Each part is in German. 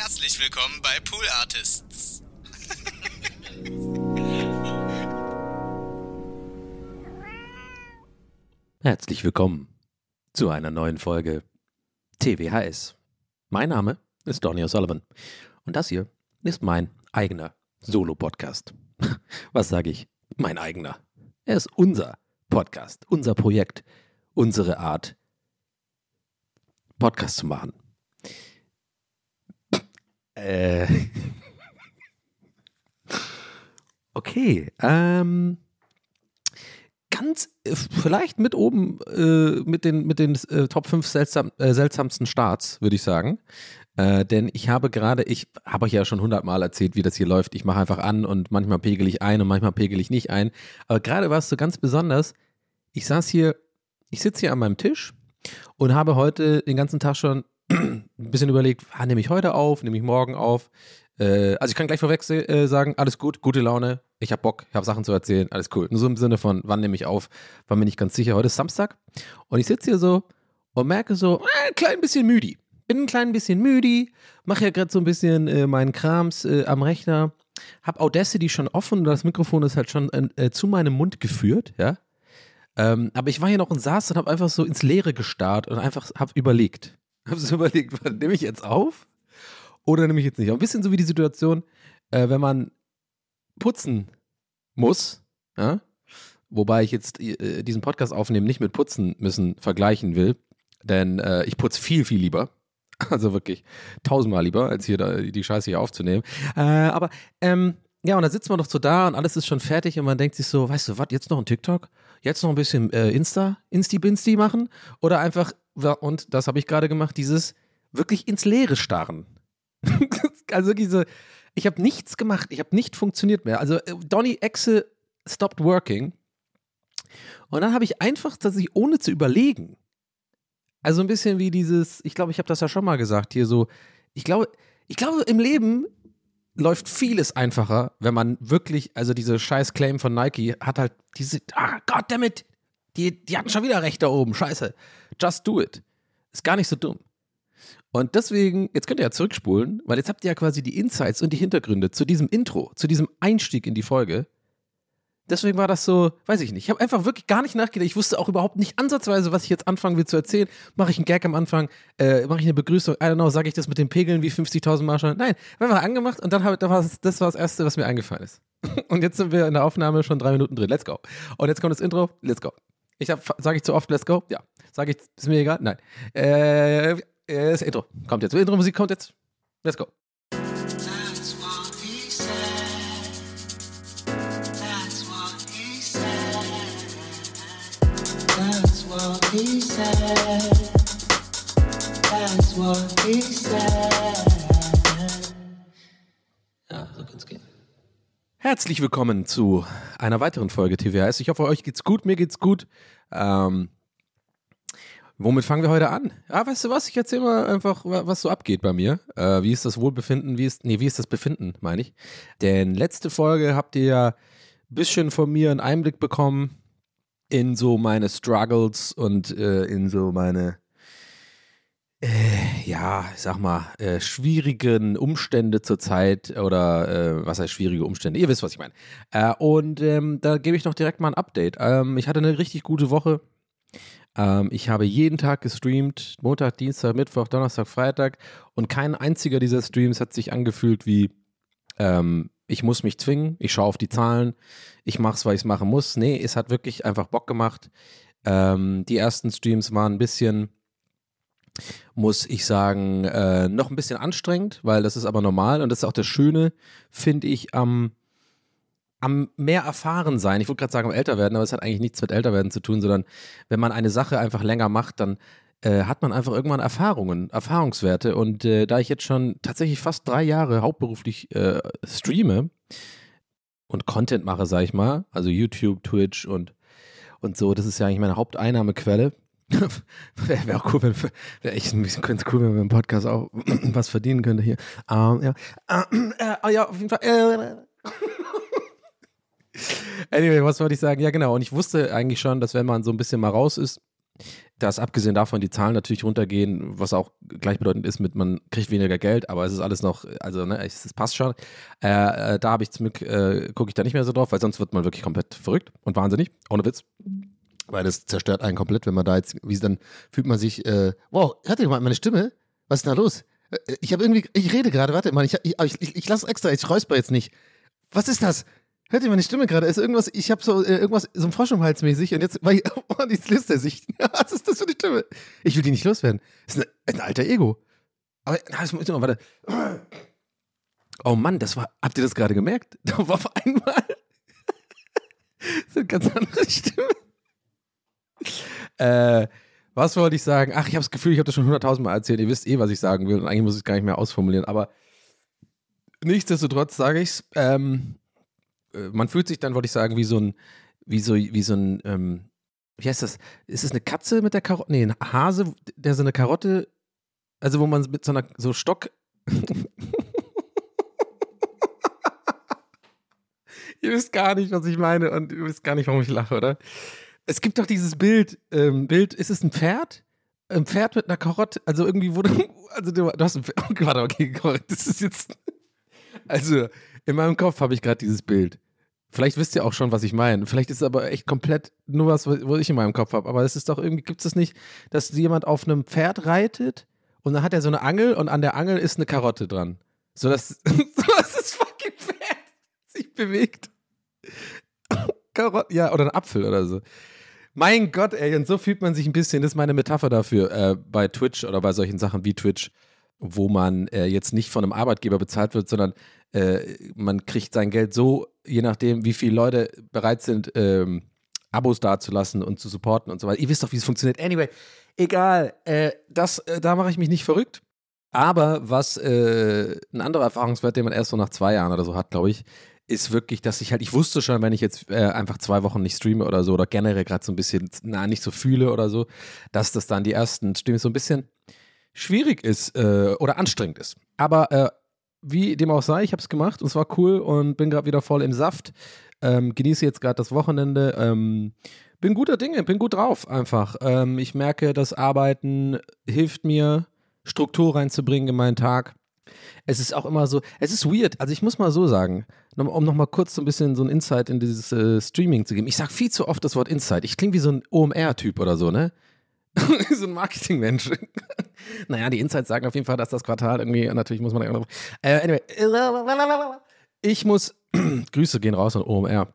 Herzlich willkommen bei Pool Artists. Herzlich willkommen zu einer neuen Folge TWHS. Mein Name ist Donny O'Sullivan und das hier ist mein eigener Solo-Podcast. Was sage ich? Mein eigener. Er ist unser Podcast, unser Projekt, unsere Art, Podcast zu machen. Äh. Okay, ähm, ganz äh, vielleicht mit oben äh, mit den, mit den äh, Top 5 seltsam, äh, seltsamsten Starts, würde ich sagen. Äh, denn ich habe gerade, ich habe euch ja schon hundertmal erzählt, wie das hier läuft. Ich mache einfach an und manchmal pegel ich ein und manchmal pegel ich nicht ein. Aber gerade war es so ganz besonders. Ich saß hier, ich sitze hier an meinem Tisch und habe heute den ganzen Tag schon ein bisschen überlegt, ah, nehme ich heute auf, nehme ich morgen auf. Äh, also ich kann gleich vorweg äh, sagen, alles gut, gute Laune, ich habe Bock, ich habe Sachen zu erzählen, alles cool. Nur so im Sinne von, wann nehme ich auf, war mir nicht ganz sicher. Heute ist Samstag und ich sitze hier so und merke so, äh, ein klein bisschen müde. Bin ein klein bisschen müde, mache ja gerade so ein bisschen äh, meinen Krams äh, am Rechner, habe Audacity schon offen das Mikrofon ist halt schon äh, zu meinem Mund geführt, ja. Ähm, aber ich war hier noch und saß und habe einfach so ins Leere gestarrt und einfach habe überlegt. Habe so überlegt, nehme ich jetzt auf oder nehme ich jetzt nicht? Ein bisschen so wie die Situation, äh, wenn man putzen muss, ja? wobei ich jetzt äh, diesen Podcast aufnehmen nicht mit putzen müssen vergleichen will, denn äh, ich putze viel, viel lieber. Also wirklich tausendmal lieber, als hier da, die Scheiße hier aufzunehmen. Äh, aber ähm, ja, und dann sitzt man doch so da und alles ist schon fertig und man denkt sich so, weißt du was, jetzt noch ein TikTok? Jetzt noch ein bisschen äh, Insta, Insti-Binsti machen? Oder einfach, und das habe ich gerade gemacht, dieses wirklich ins Leere starren. also so, ich habe nichts gemacht, ich habe nicht funktioniert mehr. Also äh, Donny Exe stopped working. Und dann habe ich einfach tatsächlich, ohne zu überlegen, also ein bisschen wie dieses, ich glaube, ich habe das ja schon mal gesagt, hier so, ich glaube, ich glaube, im Leben läuft vieles einfacher, wenn man wirklich, also diese scheiß Claim von Nike hat halt diese, ah, goddammit, die, die hatten schon wieder recht da oben, scheiße. Just do it. Ist gar nicht so dumm. Und deswegen, jetzt könnt ihr ja zurückspulen, weil jetzt habt ihr ja quasi die Insights und die Hintergründe zu diesem Intro, zu diesem Einstieg in die Folge. Deswegen war das so, weiß ich nicht. Ich habe einfach wirklich gar nicht nachgedacht. Ich wusste auch überhaupt nicht ansatzweise, was ich jetzt anfangen will zu erzählen. Mache ich einen Gag am Anfang? Äh, Mache ich eine Begrüßung? I don't know, sage ich das mit den Pegeln wie 50.000 Mal schon? Nein, wir haben angemacht und dann das, das war das Erste, was mir eingefallen ist. Und jetzt sind wir in der Aufnahme schon drei Minuten drin. Let's go. Und jetzt kommt das Intro. Let's go. Ich sage ich zu oft Let's go? Ja. Sage ich, ist mir egal? Nein. Äh, äh, das Intro kommt jetzt. Intro-Musik kommt jetzt. Let's go. That's what he said. Herzlich willkommen zu einer weiteren Folge TWHS. Ich hoffe, euch geht's gut, mir geht's gut. Ähm, womit fangen wir heute an? Ja, weißt du was? Ich erzähle mal einfach, wa- was so abgeht bei mir. Äh, wie ist das Wohlbefinden? Wie ist, nee, wie ist das Befinden, meine ich? Denn letzte Folge habt ihr ja ein bisschen von mir einen Einblick bekommen in so meine Struggles und äh, in so meine äh, ja, ich sag mal, äh, schwierigen Umstände zurzeit oder äh, was heißt schwierige Umstände? Ihr wisst, was ich meine. Äh, und ähm, da gebe ich noch direkt mal ein Update. Ähm, ich hatte eine richtig gute Woche. Ähm, ich habe jeden Tag gestreamt, Montag, Dienstag, Mittwoch, Donnerstag, Freitag und kein einziger dieser Streams hat sich angefühlt wie ähm, ich muss mich zwingen, ich schaue auf die Zahlen, ich mache es, weil ich es machen muss. Nee, es hat wirklich einfach Bock gemacht. Ähm, die ersten Streams waren ein bisschen muss ich sagen, äh, noch ein bisschen anstrengend, weil das ist aber normal und das ist auch das Schöne, finde ich, am, am mehr erfahren sein. Ich wollte gerade sagen, am älter werden, aber es hat eigentlich nichts mit älter werden zu tun, sondern wenn man eine Sache einfach länger macht, dann äh, hat man einfach irgendwann Erfahrungen, Erfahrungswerte. Und äh, da ich jetzt schon tatsächlich fast drei Jahre hauptberuflich äh, streame und Content mache, sag ich mal, also YouTube, Twitch und, und so, das ist ja eigentlich meine Haupteinnahmequelle. Wäre wär auch cool, wenn wäre echt ein bisschen ganz cool, wenn wir im Podcast auch was verdienen könnte hier. Ähm, ja. Ähm, äh, ja, auf jeden Fall. Äh. Anyway, was wollte ich sagen? Ja, genau. Und ich wusste eigentlich schon, dass wenn man so ein bisschen mal raus ist, dass abgesehen davon die Zahlen natürlich runtergehen, was auch gleichbedeutend ist mit, man kriegt weniger Geld, aber es ist alles noch, also ne, es, es passt schon. Äh, äh, da habe ich zum Glück, äh, gucke ich da nicht mehr so drauf, weil sonst wird man wirklich komplett verrückt und wahnsinnig, ohne Witz. Weil das zerstört einen komplett, wenn man da jetzt, wie dann fühlt man sich, äh, wow, hört ihr mal meine Stimme? Was ist denn da los? Äh, Ich habe irgendwie, ich rede gerade, warte mal, ich, ich, ich, ich lasse extra, ich räusper jetzt nicht. Was ist das? Hört ihr meine Stimme gerade? Ist irgendwas, ich habe so äh, irgendwas, so ein Frosch im Hals mäßig und jetzt, weil oh, jetzt löst er sich. Was ist das für eine Stimme? Ich will die nicht loswerden. Das ist ein, ein alter Ego. Aber, na, das muss ich noch, warte. Oh Mann, das war, habt ihr das gerade gemerkt? Da war auf einmal so eine ganz andere Stimme. Äh, was wollte ich sagen? Ach, ich habe das Gefühl, ich habe das schon hunderttausendmal erzählt. Ihr wisst eh, was ich sagen will und eigentlich muss ich es gar nicht mehr ausformulieren. Aber nichtsdestotrotz sage ich es. Ähm, äh, man fühlt sich dann, wollte ich sagen, wie so ein, wie so, wie so ein, ähm, wie heißt das? Ist es eine Katze mit der Karotte? Nee, ein Hase, der so eine Karotte, also wo man mit so einer, so Stock. ihr wisst gar nicht, was ich meine und ihr wisst gar nicht, warum ich lache, oder? Es gibt doch dieses Bild, ähm, Bild, ist es ein Pferd? Ein Pferd mit einer Karotte, also irgendwie wurde, also du, du hast ein Pferd, okay, warte, okay, das ist jetzt, also in meinem Kopf habe ich gerade dieses Bild. Vielleicht wisst ihr auch schon, was ich meine. Vielleicht ist es aber echt komplett nur was, wo ich in meinem Kopf habe. Aber es ist doch irgendwie, gibt es nicht, dass jemand auf einem Pferd reitet und dann hat er so eine Angel und an der Angel ist eine Karotte dran. So dass, so dass das fucking Pferd sich bewegt. Karotte, ja, oder ein Apfel oder so. Mein Gott, ey, und so fühlt man sich ein bisschen, das ist meine Metapher dafür, äh, bei Twitch oder bei solchen Sachen wie Twitch, wo man äh, jetzt nicht von einem Arbeitgeber bezahlt wird, sondern äh, man kriegt sein Geld so, je nachdem, wie viele Leute bereit sind, ähm, Abos dazulassen und zu supporten und so weiter. Ihr wisst doch, wie es funktioniert. Anyway, egal. Äh, das, äh, da mache ich mich nicht verrückt. Aber was äh, ein anderer Erfahrungswert, den man erst so nach zwei Jahren oder so hat, glaube ich, ist wirklich, dass ich halt, ich wusste schon, wenn ich jetzt äh, einfach zwei Wochen nicht streame oder so oder generell gerade so ein bisschen, na, nicht so fühle oder so, dass das dann die ersten Streams so ein bisschen schwierig ist äh, oder anstrengend ist. Aber äh, wie dem auch sei, ich habe es gemacht und es war cool und bin gerade wieder voll im Saft. Ähm, genieße jetzt gerade das Wochenende. Ähm, bin guter Dinge, bin gut drauf einfach. Ähm, ich merke, das Arbeiten hilft mir, Struktur reinzubringen in meinen Tag. Es ist auch immer so, es ist weird. Also ich muss mal so sagen, um nochmal kurz so ein bisschen so ein Insight in dieses äh, Streaming zu geben. Ich sage viel zu oft das Wort Insight. Ich klinge wie so ein OMR-Typ oder so, ne? so ein Marketingmensch. naja, die Insights sagen auf jeden Fall, dass das Quartal irgendwie, natürlich muss man. Äh, anyway, ich muss, Grüße gehen raus an OMR.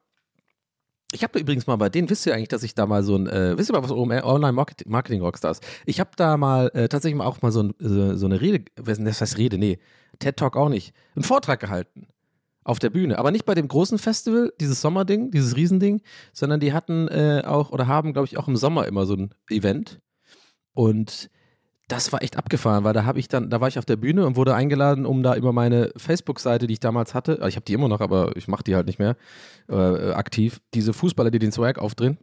Ich habe übrigens mal bei denen, wisst ihr eigentlich, dass ich da mal so ein, äh, wisst ihr mal, was OMR, Online Marketing, Marketing Rockstars, ich habe da mal äh, tatsächlich auch mal so, ein, so, so eine Rede, das heißt Rede, nee, TED Talk auch nicht, einen Vortrag gehalten auf der Bühne. Aber nicht bei dem großen Festival, dieses Sommerding, dieses Riesending, sondern die hatten äh, auch oder haben, glaube ich, auch im Sommer immer so ein Event. Und das war echt abgefahren, weil da habe ich dann, da war ich auf der Bühne und wurde eingeladen, um da über meine Facebook-Seite, die ich damals hatte, ich habe die immer noch, aber ich mache die halt nicht mehr äh, aktiv, diese Fußballer, die den Swag aufdrehen.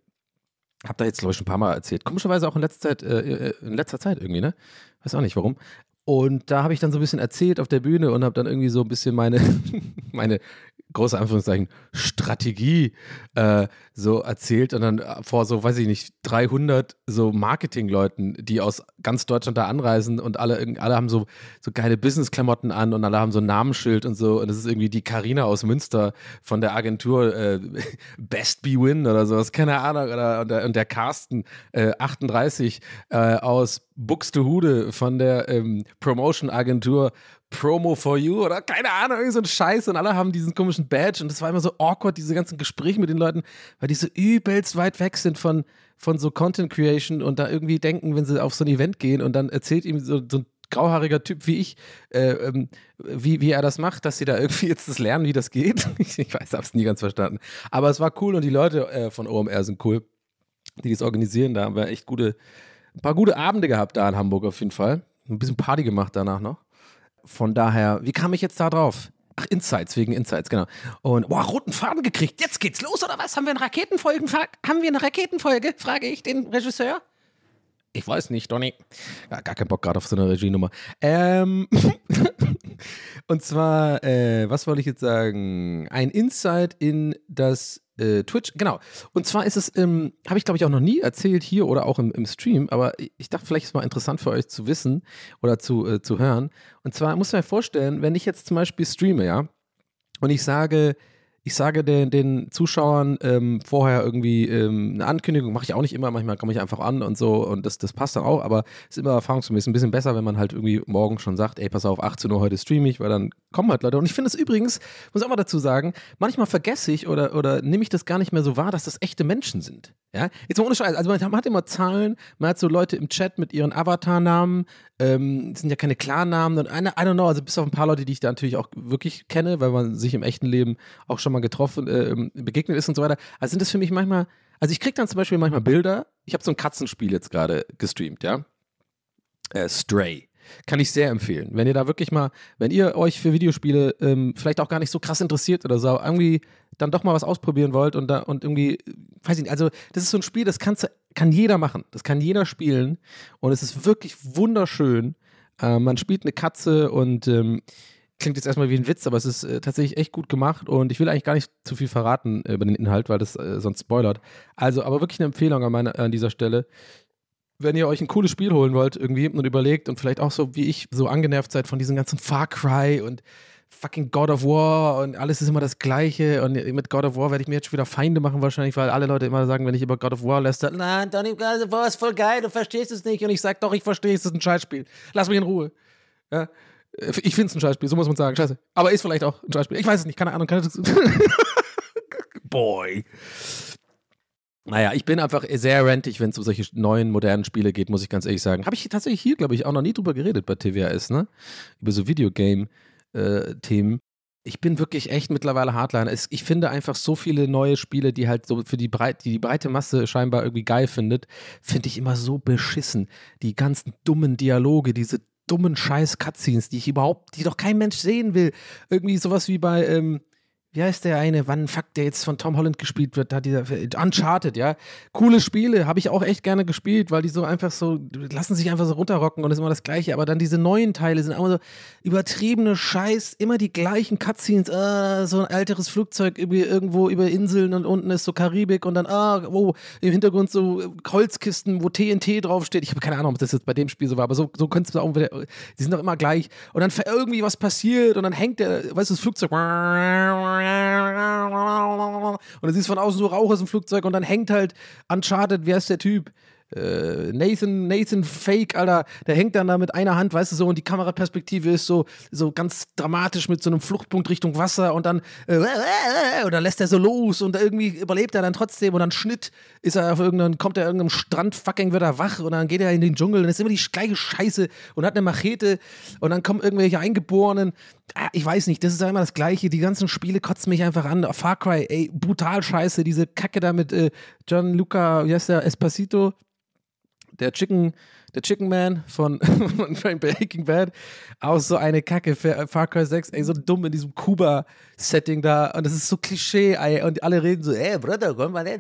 Hab da jetzt, glaube ich, schon ein paar Mal erzählt. Komischerweise auch in letzter Zeit, äh, in letzter Zeit irgendwie, ne? Weiß auch nicht warum. Und da habe ich dann so ein bisschen erzählt auf der Bühne und habe dann irgendwie so ein bisschen meine, meine große Anführungszeichen Strategie äh, so erzählt und dann vor so, weiß ich nicht, 300 so Marketingleuten, die aus ganz Deutschland da anreisen und alle, alle haben so, so geile Business-Klamotten an und alle haben so ein Namensschild und so. Und das ist irgendwie die Karina aus Münster von der Agentur äh, Best Be Win oder sowas, keine Ahnung, oder, und, der, und der Carsten äh, 38 äh, aus Buxtehude von der ähm, Promotion-Agentur Promo for You oder keine Ahnung, irgend so ein Scheiß und alle haben diesen komischen Badge und das war immer so awkward, diese ganzen Gespräche mit den Leuten, weil die so übelst weit weg sind von, von so Content Creation und da irgendwie denken, wenn sie auf so ein Event gehen und dann erzählt ihm so, so ein grauhaariger Typ wie ich, äh, ähm, wie, wie er das macht, dass sie da irgendwie jetzt das lernen, wie das geht. ich weiß, hab's nie ganz verstanden. Aber es war cool und die Leute äh, von OMR sind cool, die das organisieren. Da haben wir echt gute, ein paar gute Abende gehabt da in Hamburg auf jeden Fall. Ein bisschen Party gemacht danach noch. Von daher, wie kam ich jetzt da drauf? Ach, Insights, wegen Insights, genau. Und, boah, roten Faden gekriegt. Jetzt geht's los, oder was? Haben wir eine Raketenfolge? Haben wir eine Raketenfolge? Frage ich den Regisseur. Ich weiß nicht, Donny. Ja, gar keinen Bock gerade auf so eine Regienummer. Ähm, und zwar, äh, was wollte ich jetzt sagen? Ein Insight in das äh, Twitch, genau. Und zwar ist es, ähm, habe ich glaube ich auch noch nie erzählt hier oder auch im, im Stream, aber ich dachte, vielleicht ist es mal interessant für euch zu wissen oder zu, äh, zu hören. Und zwar muss man vorstellen, wenn ich jetzt zum Beispiel streame, ja, und ich sage, ich sage den, den Zuschauern ähm, vorher irgendwie ähm, eine Ankündigung, mache ich auch nicht immer, manchmal komme ich einfach an und so und das, das passt dann auch, aber es ist immer erfahrungsgemäß ein bisschen besser, wenn man halt irgendwie morgen schon sagt, ey, pass auf, 18 Uhr heute streame ich, weil dann kommen halt Leute. Und ich finde es übrigens, muss ich auch mal dazu sagen, manchmal vergesse ich oder, oder nehme ich das gar nicht mehr so wahr, dass das echte Menschen sind. Ja, jetzt mal ohne Scheiß. Also man hat immer Zahlen, man hat so Leute im Chat mit ihren Avatar-Namen, ähm, sind ja keine Klarnamen und eine, I don't know, also bis auf ein paar Leute, die ich da natürlich auch wirklich kenne, weil man sich im echten Leben auch schon mal getroffen, äh, begegnet ist und so weiter. Also sind das für mich manchmal, also ich kriege dann zum Beispiel manchmal Bilder, ich habe so ein Katzenspiel jetzt gerade gestreamt, ja. Äh, Stray. Kann ich sehr empfehlen. Wenn ihr da wirklich mal, wenn ihr euch für Videospiele ähm, vielleicht auch gar nicht so krass interessiert oder so, irgendwie dann doch mal was ausprobieren wollt und da und irgendwie, weiß ich nicht, also das ist so ein Spiel, das kannst, kann jeder machen. Das kann jeder spielen und es ist wirklich wunderschön. Äh, man spielt eine Katze und ähm, klingt jetzt erstmal wie ein Witz, aber es ist äh, tatsächlich echt gut gemacht und ich will eigentlich gar nicht zu viel verraten äh, über den Inhalt, weil das äh, sonst spoilert. Also, aber wirklich eine Empfehlung an, meine, an dieser Stelle wenn ihr euch ein cooles Spiel holen wollt irgendwie und überlegt und vielleicht auch so wie ich so angenervt seid von diesem ganzen Far Cry und fucking God of War und alles ist immer das Gleiche und mit God of War werde ich mir jetzt schon wieder Feinde machen wahrscheinlich, weil alle Leute immer sagen, wenn ich über God of War lässt, nein, Donny, God of War ist voll geil, du verstehst es nicht und ich sag doch, ich verstehe es, ist ein Scheißspiel. Lass mich in Ruhe. Ja. Ich finde es ein Scheißspiel, so muss man sagen, scheiße. Aber ist vielleicht auch ein Scheißspiel. Ich weiß es nicht, keine Ahnung. Keine Boy. Naja, ich bin einfach sehr rentig, wenn es um solche neuen, modernen Spiele geht, muss ich ganz ehrlich sagen. Habe ich tatsächlich hier, glaube ich, auch noch nie drüber geredet bei TWS, ne? Über so Videogame-Themen. Äh, ich bin wirklich echt mittlerweile Hardliner. Ich finde einfach so viele neue Spiele, die halt so für die, Breit, die, die breite Masse scheinbar irgendwie geil findet, finde ich immer so beschissen. Die ganzen dummen Dialoge, diese dummen scheiß Cutscenes, die ich überhaupt, die doch kein Mensch sehen will. Irgendwie sowas wie bei, ähm, wie heißt der eine, wann fuck, der jetzt von Tom Holland gespielt wird, da dieser Uncharted, ja. Coole Spiele, habe ich auch echt gerne gespielt, weil die so einfach so, lassen sich einfach so runterrocken und ist immer das Gleiche. Aber dann diese neuen Teile sind immer so übertriebene Scheiß, immer die gleichen Cutscenes, ah, so ein älteres Flugzeug irgendwo über Inseln und unten ist so Karibik und dann, ah, oh, im Hintergrund so Holzkisten, wo TNT draufsteht. Ich habe keine Ahnung, ob das jetzt bei dem Spiel so war, aber so, so könntest du auch wieder, die sind doch immer gleich. Und dann irgendwie was passiert und dann hängt der, weißt du, das Flugzeug und du siehst von außen so Rauch aus dem Flugzeug und dann hängt halt Uncharted, wer ist der Typ? Äh, Nathan, Nathan Fake, Alter, der hängt dann da mit einer Hand, weißt du so, und die Kameraperspektive ist so, so ganz dramatisch mit so einem Fluchtpunkt Richtung Wasser und dann, äh, und dann lässt er so los und irgendwie überlebt er dann trotzdem und dann Schnitt ist er auf irgendeinem, kommt er irgendeinem Strand, fucking wird er wach und dann geht er in den Dschungel und ist immer die gleiche Scheiße und hat eine Machete und dann kommen irgendwelche Eingeborenen. Ah, ich weiß nicht, das ist ja immer das Gleiche. Die ganzen Spiele kotzen mich einfach an. Far Cry, ey, brutal scheiße. Diese Kacke da mit äh, Gianluca, wie heißt der, Espacito der Chicken, der Chicken Man von, von Breaking Bad, auch so eine Kacke für Far Cry 6, ey, so dumm in diesem Kuba-Setting da. Und das ist so Klischee, ey, und alle reden so, ey, Bruder, komm mal her,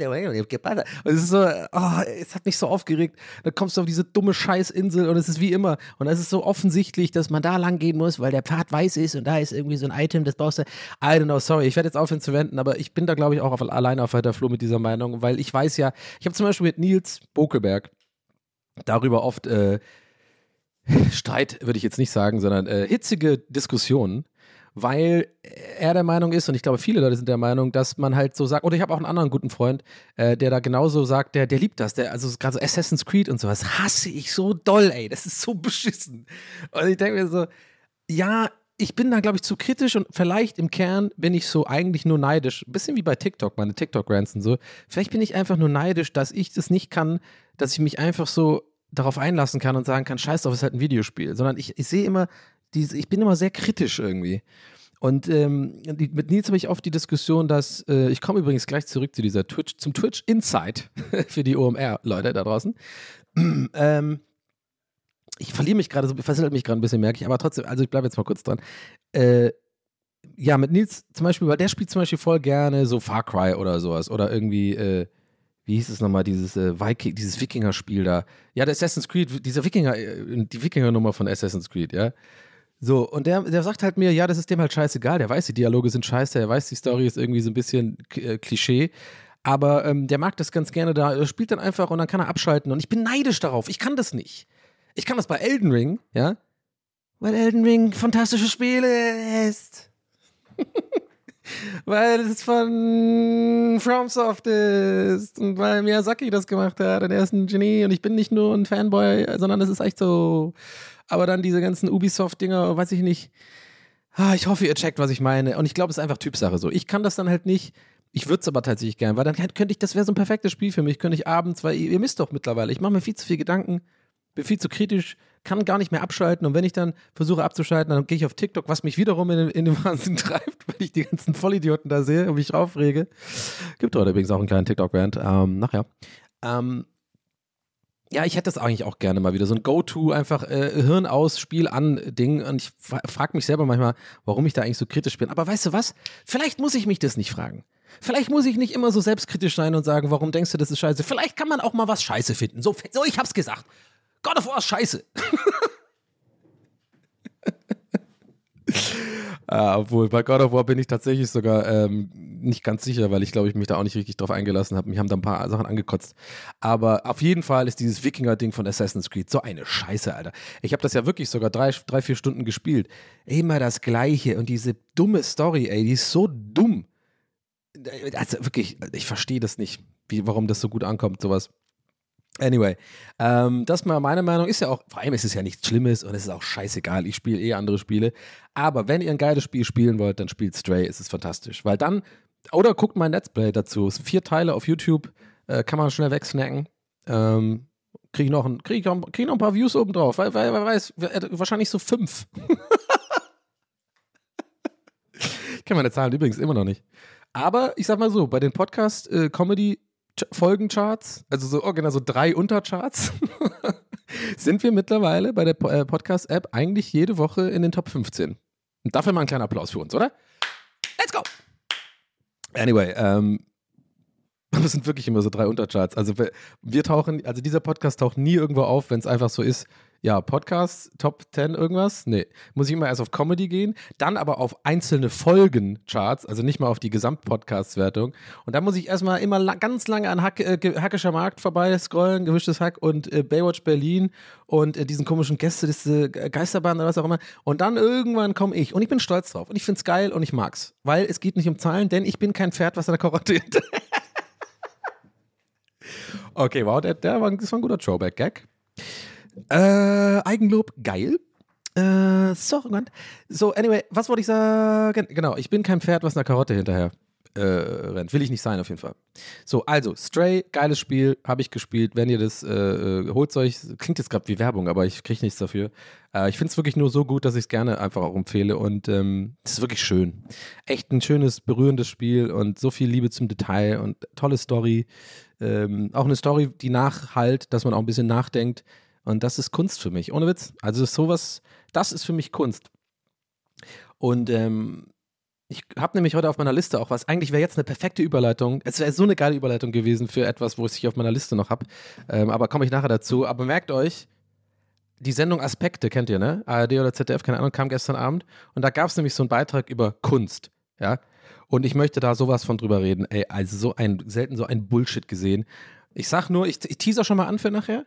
und es ist so, oh, es hat mich so aufgeregt, dann kommst du auf diese dumme Scheißinsel und es ist wie immer. Und es ist so offensichtlich, dass man da lang gehen muss, weil der Pfad weiß ist und da ist irgendwie so ein Item, das brauchst du, I don't know, sorry, ich werde jetzt aufhören zu wenden, aber ich bin da, glaube ich, auch auf, alleine auf weiter Flur mit dieser Meinung, weil ich weiß ja, ich habe zum Beispiel mit Nils Bokelberg, darüber oft äh, Streit, würde ich jetzt nicht sagen, sondern äh, hitzige Diskussionen, weil er der Meinung ist, und ich glaube, viele Leute sind der Meinung, dass man halt so sagt, oder ich habe auch einen anderen guten Freund, äh, der da genauso sagt, der, der liebt das, der, also gerade so Assassin's Creed und sowas, hasse ich so doll, ey, das ist so beschissen. Und ich denke mir so, ja, ich bin da, glaube ich, zu kritisch und vielleicht im Kern bin ich so eigentlich nur neidisch. Ein bisschen wie bei TikTok, meine TikTok-Rants und so. Vielleicht bin ich einfach nur neidisch, dass ich das nicht kann, dass ich mich einfach so darauf einlassen kann und sagen kann, scheiß drauf, es ist halt ein Videospiel. Sondern ich, ich sehe immer, diese, ich bin immer sehr kritisch irgendwie. Und ähm, mit Nils habe ich oft die Diskussion, dass, äh, ich komme übrigens gleich zurück zu dieser Twitch, zum Twitch Insight für die OMR-Leute da draußen. ähm, ich verliere mich gerade, so versittet mich gerade ein bisschen, merke ich, aber trotzdem, also ich bleibe jetzt mal kurz dran. Äh, ja, mit Nils zum Beispiel, weil der spielt zum Beispiel voll gerne so Far Cry oder sowas oder irgendwie, äh, wie hieß es nochmal, dieses äh, Viking, dieses Wikinger-Spiel da. Ja, der Assassin's Creed, diese Wikinger, äh, die Wikinger-Nummer von Assassin's Creed, ja. So, und der, der sagt halt mir, ja, das ist dem halt scheißegal. Der weiß, die Dialoge sind scheiße, der weiß, die Story ist irgendwie so ein bisschen äh, Klischee. Aber ähm, der mag das ganz gerne da. Er spielt dann einfach und dann kann er abschalten. Und ich bin neidisch darauf. Ich kann das nicht. Ich kann das bei Elden Ring, ja? Weil Elden Ring fantastische Spiele ist. weil es von FromSoft ist und weil Miyazaki das gemacht hat und er ist ein Genie und ich bin nicht nur ein Fanboy, sondern es ist echt so. Aber dann diese ganzen Ubisoft-Dinger, weiß ich nicht. Ah, ich hoffe, ihr checkt, was ich meine. Und ich glaube, es ist einfach Typsache so. Ich kann das dann halt nicht. Ich würde es aber tatsächlich gern, weil dann könnte ich, das wäre so ein perfektes Spiel für mich, könnte ich abends, weil ihr, ihr misst doch mittlerweile, ich mache mir viel zu viel Gedanken, bin viel zu kritisch, kann gar nicht mehr abschalten und wenn ich dann versuche abzuschalten, dann gehe ich auf TikTok, was mich wiederum in, den- in den Wahnsinn treibt, weil ich die ganzen Vollidioten da sehe und mich aufrege. Gibt heute übrigens auch einen kleinen TikTok-Rant, ähm, nachher. Ähm, ja, ich hätte das eigentlich auch gerne mal wieder. So ein Go-To, einfach äh, Hirn aus, Spiel an Ding. Und ich fra frage mich selber manchmal, warum ich da eigentlich so kritisch bin. Aber weißt du was? Vielleicht muss ich mich das nicht fragen. Vielleicht muss ich nicht immer so selbstkritisch sein und sagen, warum denkst du, das ist scheiße? Vielleicht kann man auch mal was scheiße finden. So, so ich hab's gesagt. God of War ist scheiße. Ah, obwohl, bei God of War bin ich tatsächlich sogar ähm, nicht ganz sicher, weil ich glaube, ich mich da auch nicht richtig drauf eingelassen habe. Mich haben da ein paar Sachen angekotzt. Aber auf jeden Fall ist dieses Wikinger-Ding von Assassin's Creed so eine Scheiße, Alter. Ich habe das ja wirklich sogar drei, drei, vier Stunden gespielt. Immer das Gleiche und diese dumme Story, ey, die ist so dumm. Also wirklich, ich verstehe das nicht, wie, warum das so gut ankommt, sowas. Anyway, ähm, das mal meine Meinung ist ja auch, vor allem ist es ja nichts Schlimmes und es ist auch scheißegal. Ich spiele eh andere Spiele. Aber wenn ihr ein geiles Spiel spielen wollt, dann spielt Stray, es ist fantastisch. Weil dann, oder guckt mein Let's Play dazu. Es sind vier Teile auf YouTube, äh, kann man schnell wegsnacken. Ähm, kriege ich noch, ein, krieg ich noch, krieg noch ein paar Views oben drauf, weil, weil, wer weiß, wer- wahrscheinlich so fünf. ich kenne meine Zahlen übrigens immer noch nicht. Aber ich sag mal so, bei den Podcast-Comedy-Folgencharts, also so original so drei Untercharts, sind wir mittlerweile bei der äh, Podcast-App eigentlich jede Woche in den Top 15. Und dafür mal ein kleiner Applaus für uns, oder? Let's go! Anyway, ähm, das sind wirklich immer so drei Untercharts. Also wir, wir tauchen, also dieser Podcast taucht nie irgendwo auf, wenn es einfach so ist, ja, Podcast, Top 10 irgendwas? Nee. Muss ich immer erst auf Comedy gehen, dann aber auf einzelne Folgencharts, also nicht mal auf die Gesamtpodcast-Wertung. Und dann muss ich erstmal immer la ganz lange an Hack, äh, Hackischer Markt vorbei scrollen, gewischtes Hack und äh, Baywatch Berlin und äh, diesen komischen Gästeliste äh, Geisterbahn oder was auch immer. Und dann irgendwann komme ich. Und ich bin stolz drauf. Und ich finde es geil und ich mag's. Weil es geht nicht um Zahlen, denn ich bin kein Pferd, was an der Karotte hinter. Okay, wow, der, der war, das war ein guter Throwback-Gag. Äh, Eigenlob, geil. Äh, so, so, anyway, was wollte ich sagen? Genau, ich bin kein Pferd, was einer Karotte hinterher äh, rennt. Will ich nicht sein, auf jeden Fall. So, also, Stray, geiles Spiel, habe ich gespielt. Wenn ihr das, äh, äh, holt euch, klingt jetzt gerade wie Werbung, aber ich kriege nichts dafür. Äh, ich finde es wirklich nur so gut, dass ich es gerne einfach auch empfehle und ähm, es ist wirklich schön. Echt ein schönes, berührendes Spiel und so viel Liebe zum Detail und tolle Story. Ähm, auch eine Story, die nachhalt, dass man auch ein bisschen nachdenkt. Und das ist Kunst für mich, ohne Witz. Also sowas, das ist für mich Kunst. Und ähm, ich habe nämlich heute auf meiner Liste auch was. Eigentlich wäre jetzt eine perfekte Überleitung. Es wäre so eine geile Überleitung gewesen für etwas, wo ich hier auf meiner Liste noch habe. Ähm, aber komme ich nachher dazu. Aber merkt euch, die Sendung Aspekte kennt ihr, ne? ARD oder ZDF, keine Ahnung, kam gestern Abend. Und da gab es nämlich so einen Beitrag über Kunst, ja. Und ich möchte da sowas von drüber reden. Ey, also so ein, selten so ein Bullshit gesehen. Ich sag nur, ich, ich teaser schon mal an für nachher.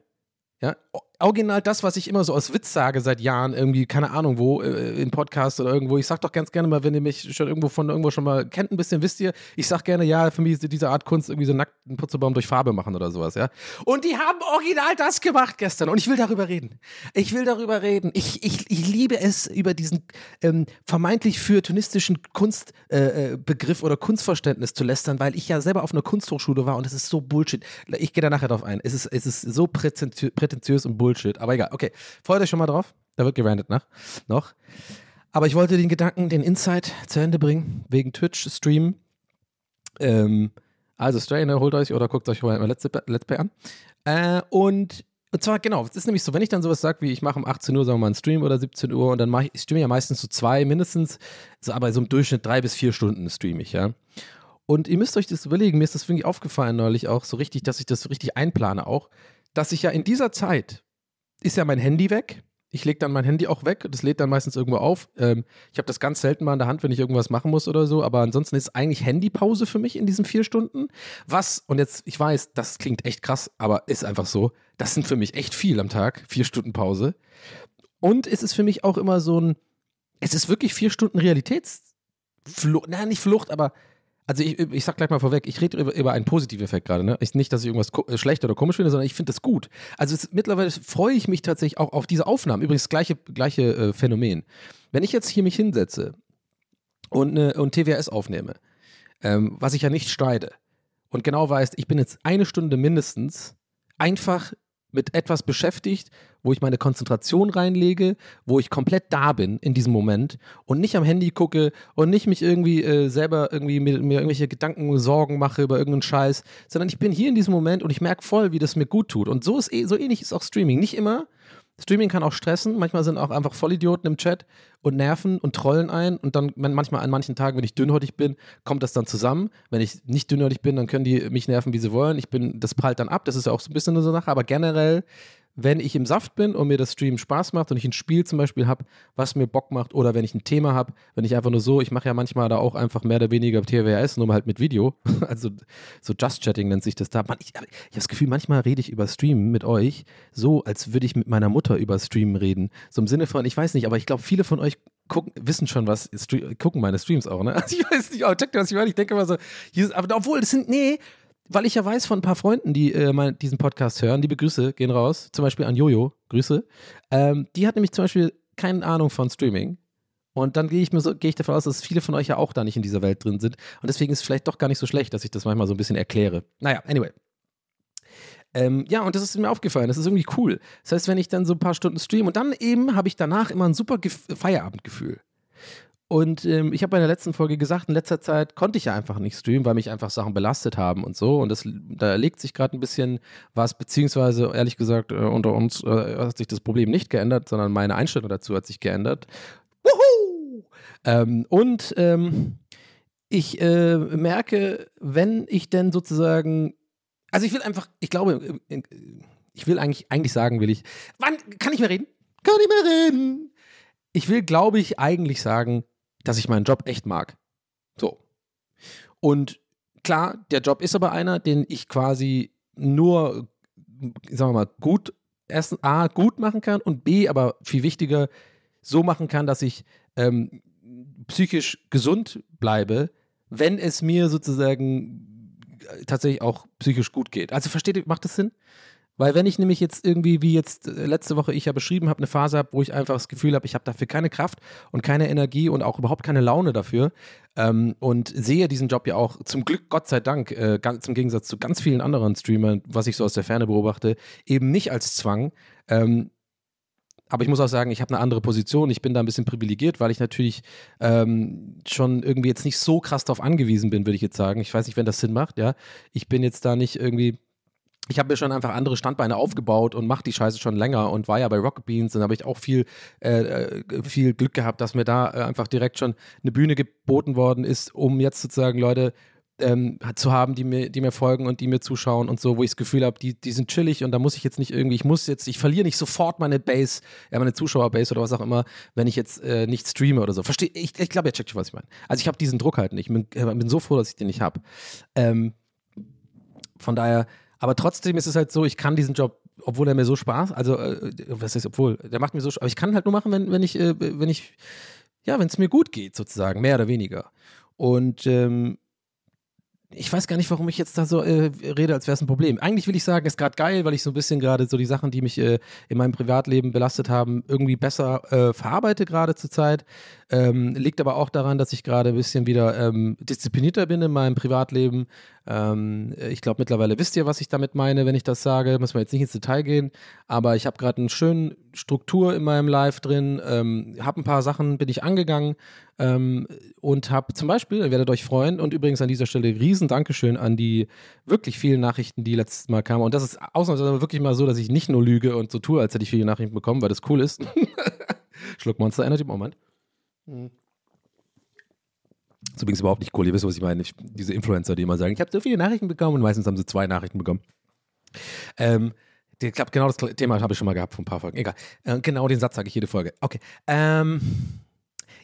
Ja, original das, was ich immer so aus Witz sage seit Jahren, irgendwie, keine Ahnung wo, äh, in Podcasts oder irgendwo. Ich sag doch ganz gerne mal, wenn ihr mich schon irgendwo von irgendwo schon mal kennt, ein bisschen, wisst ihr, ich sag gerne, ja, für mich ist diese Art Kunst irgendwie so nackt einen Putzebaum durch Farbe machen oder sowas, ja. Und die haben original das gemacht gestern und ich will darüber reden. Ich will darüber reden. Ich, ich, ich liebe es, über diesen ähm, vermeintlich feuilletonistischen Kunstbegriff äh, äh, oder Kunstverständnis zu lästern, weil ich ja selber auf einer Kunsthochschule war und es ist so Bullshit. Ich gehe da nachher drauf ein. Es ist, es ist so prätentiö prätentiös und Bullshit. Aber egal, okay. Freut euch schon mal drauf. Da wird gerandet nach, noch. Aber ich wollte den Gedanken, den Insight zu Ende bringen, wegen Twitch-Stream. Ähm, also Stray, ne, holt euch oder guckt euch mal Let's, Let's Play an. Äh, und, und zwar, genau, es ist nämlich so, wenn ich dann sowas sage, wie ich mache um 18 Uhr, sagen wir mal, einen Stream oder 17 Uhr und dann mache ich, ich streame ja meistens so zwei, mindestens, so, aber so im Durchschnitt drei bis vier Stunden streame ich, ja. Und ihr müsst euch das überlegen, mir ist das wirklich aufgefallen neulich auch so richtig, dass ich das so richtig einplane auch, dass ich ja in dieser Zeit, ist ja mein Handy weg, Ich lege dann mein Handy auch weg. Das lädt dann meistens irgendwo auf. Ähm, ich habe das ganz selten mal in der Hand, wenn ich irgendwas machen muss oder so. Aber ansonsten ist eigentlich Handypause für mich in diesen vier Stunden. Was, und jetzt, ich weiß, das klingt echt krass, aber ist einfach so. Das sind für mich echt viel am Tag. Vier Stunden Pause. Und es ist für mich auch immer so ein, es ist wirklich vier Stunden Realitätsflucht. Nein, nicht Flucht, aber also ich, ich sag gleich mal vorweg, ich rede über, über einen positiven Effekt gerade. Ne? Ich, nicht, dass ich irgendwas äh, schlecht oder komisch finde, sondern ich finde das gut. Also es, mittlerweile freue ich mich tatsächlich auch auf diese Aufnahmen. Übrigens gleiche, gleiche äh, Phänomen. Wenn ich jetzt hier mich hinsetze und, ne, und TWS aufnehme, ähm, was ich ja nicht streite, und genau weiß, ich bin jetzt eine Stunde mindestens einfach mit etwas beschäftigt, wo ich meine Konzentration reinlege, wo ich komplett da bin in diesem Moment und nicht am Handy gucke und nicht mich irgendwie äh, selber irgendwie mir, mir, irgendwelche Gedanken, Sorgen mache über irgendeinen Scheiß, sondern ich bin hier in diesem Moment und ich merke voll, wie das mir gut tut. Und so ist eh, so ähnlich ist auch Streaming. Nicht immer, Streaming kann auch stressen. Manchmal sind auch einfach Vollidioten im Chat und nerven und trollen ein. Und dann, manchmal an manchen Tagen, wenn ich dünnhäutig bin, kommt das dann zusammen. Wenn ich nicht dünnhäutig bin, dann können die mich nerven, wie sie wollen. Ich bin, das prallt dann ab. Das ist ja auch so ein bisschen eine Sache. Aber generell wenn ich im Saft bin und mir das Stream Spaß macht und ich ein Spiel zum Beispiel habe, was mir Bock macht oder wenn ich ein Thema habe, wenn ich einfach nur so, ich mache ja manchmal da auch einfach mehr oder weniger TWS, nur halt mit Video, also so Just Chatting nennt sich das da. Man, ich, ich habe das Gefühl, manchmal rede ich über Streamen mit euch so, als würde ich mit meiner Mutter über Streamen reden. So im Sinne von, ich weiß nicht, aber ich glaube, viele von euch gucken, wissen schon was, gucken meine Streams auch, ne? Also ich weiß nicht, aber checkt was ich meine. Ich denke immer so, Jesus, aber obwohl, das sind, nee, weil ich ja weiß von ein paar Freunden, die äh, mal diesen Podcast hören, liebe Grüße gehen raus, zum Beispiel an Jojo, Grüße. Ähm, die hat nämlich zum Beispiel keine Ahnung von Streaming. Und dann gehe ich mir so, gehe ich davon aus, dass viele von euch ja auch da nicht in dieser Welt drin sind. Und deswegen ist es vielleicht doch gar nicht so schlecht, dass ich das manchmal so ein bisschen erkläre. Naja, anyway. Ähm, ja, und das ist mir aufgefallen. Das ist irgendwie cool. Das heißt, wenn ich dann so ein paar Stunden streame und dann eben habe ich danach immer ein super Gef Feierabendgefühl. Und ähm, ich habe in der letzten Folge gesagt, in letzter Zeit konnte ich ja einfach nicht streamen, weil mich einfach Sachen belastet haben und so. Und das, da legt sich gerade ein bisschen was, beziehungsweise ehrlich gesagt, äh, unter uns äh, hat sich das Problem nicht geändert, sondern meine Einstellung dazu hat sich geändert. Wuhu! Ähm, und ähm, ich äh, merke, wenn ich denn sozusagen, also ich will einfach, ich glaube, äh, ich will eigentlich, eigentlich sagen, will ich, wann kann ich mehr reden? Kann ich mehr reden? Ich will, glaube ich, eigentlich sagen, dass ich meinen Job echt mag. So. Und klar, der Job ist aber einer, den ich quasi nur, sagen wir mal, gut, erstens A, gut machen kann und B, aber viel wichtiger, so machen kann, dass ich ähm, psychisch gesund bleibe, wenn es mir sozusagen tatsächlich auch psychisch gut geht. Also versteht ihr, macht das Sinn? Weil wenn ich nämlich jetzt irgendwie, wie jetzt äh, letzte Woche ich ja beschrieben habe, eine Phase habe, wo ich einfach das Gefühl habe, ich habe dafür keine Kraft und keine Energie und auch überhaupt keine Laune dafür ähm, und sehe diesen Job ja auch zum Glück, Gott sei Dank, äh, ganz, im Gegensatz zu ganz vielen anderen Streamern, was ich so aus der Ferne beobachte, eben nicht als Zwang. Ähm, aber ich muss auch sagen, ich habe eine andere Position. Ich bin da ein bisschen privilegiert, weil ich natürlich ähm, schon irgendwie jetzt nicht so krass darauf angewiesen bin, würde ich jetzt sagen. Ich weiß nicht, wenn das Sinn macht, ja. Ich bin jetzt da nicht irgendwie ich habe mir schon einfach andere Standbeine aufgebaut und mache die Scheiße schon länger und war ja bei Rocket Beans, dann habe ich auch viel, äh, äh, viel Glück gehabt, dass mir da äh, einfach direkt schon eine Bühne geboten worden ist, um jetzt sozusagen Leute ähm, zu haben, die mir, die mir folgen und die mir zuschauen und so, wo ich das Gefühl habe, die, die sind chillig und da muss ich jetzt nicht irgendwie, ich muss jetzt, ich verliere nicht sofort meine Base, ja, meine Zuschauerbase oder was auch immer, wenn ich jetzt äh, nicht streame oder so. Verstehe, ich, ich glaube, ihr checkt, was ich meine. Also ich habe diesen Druck halt nicht. Ich bin, äh, bin so froh, dass ich den nicht habe. Ähm, von daher, aber trotzdem ist es halt so, ich kann diesen Job, obwohl er mir so Spaß, also äh, was heißt, obwohl, der macht mir so, aber ich kann halt nur machen, wenn, wenn ich, äh, wenn ich, ja, wenn es mir gut geht, sozusagen, mehr oder weniger. Und ähm, ich weiß gar nicht, warum ich jetzt da so äh, rede, als wäre es ein Problem. Eigentlich will ich sagen, ist gerade geil, weil ich so ein bisschen gerade so die Sachen, die mich äh, in meinem Privatleben belastet haben, irgendwie besser äh, verarbeite gerade zur Zeit. Ähm, liegt aber auch daran, dass ich gerade ein bisschen wieder ähm, disziplinierter bin in meinem Privatleben. Ähm, ich glaube, mittlerweile wisst ihr, was ich damit meine, wenn ich das sage. Muss man jetzt nicht ins Detail gehen. Aber ich habe gerade eine schöne Struktur in meinem Live drin. Ähm, habe ein paar Sachen, bin ich angegangen ähm, und habe zum Beispiel, ihr werdet euch freuen, und übrigens an dieser Stelle riesen Dankeschön an die wirklich vielen Nachrichten, die letztes Mal kamen. Und das ist ausnahmsweise wirklich mal so, dass ich nicht nur lüge und so tue, als hätte ich viele Nachrichten bekommen, weil das cool ist. Schluck Monster Energy, Moment. Mhm. Das ist übrigens überhaupt nicht cool. Ihr wisst, was ich meine. Ich, diese Influencer, die immer sagen, ich habe so viele Nachrichten bekommen und meistens haben sie zwei Nachrichten bekommen. Ähm, Ich glaube, genau das Thema habe ich schon mal gehabt vor ein paar Folgen. Egal. Äh, genau den Satz sage ich jede Folge. Okay. Ähm,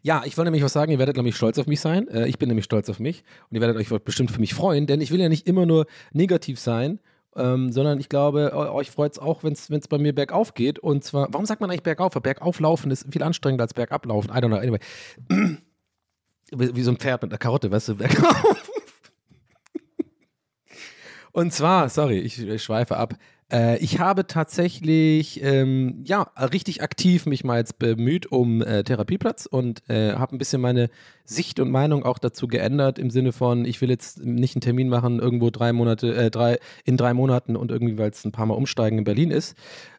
ja, ich wollte nämlich was sagen. Ihr werdet, glaube ich, stolz auf mich sein. Äh, ich bin nämlich stolz auf mich. Und ihr werdet euch bestimmt für mich freuen, denn ich will ja nicht immer nur negativ sein, ähm, sondern ich glaube, euch freut es auch, wenn es bei mir bergauf geht. Und zwar, warum sagt man eigentlich bergauf? Weil bergauf laufen ist viel anstrengender als bergab laufen. I don't know. Anyway. Wie, so ein Pferd mit einer Karotte, weißt du, bergauf. Und zwar, sorry, ich schweife ab. Äh, ich habe tatsächlich, ähm, ja, richtig aktiv mich mal jetzt bemüht um äh, Therapieplatz und äh, habe ein bisschen meine Sicht und Meinung auch dazu geändert im Sinne von, ich will jetzt nicht einen Termin machen irgendwo drei Monate, äh, drei, in drei Monaten und irgendwie, weil es ein paar Mal umsteigen in Berlin ist.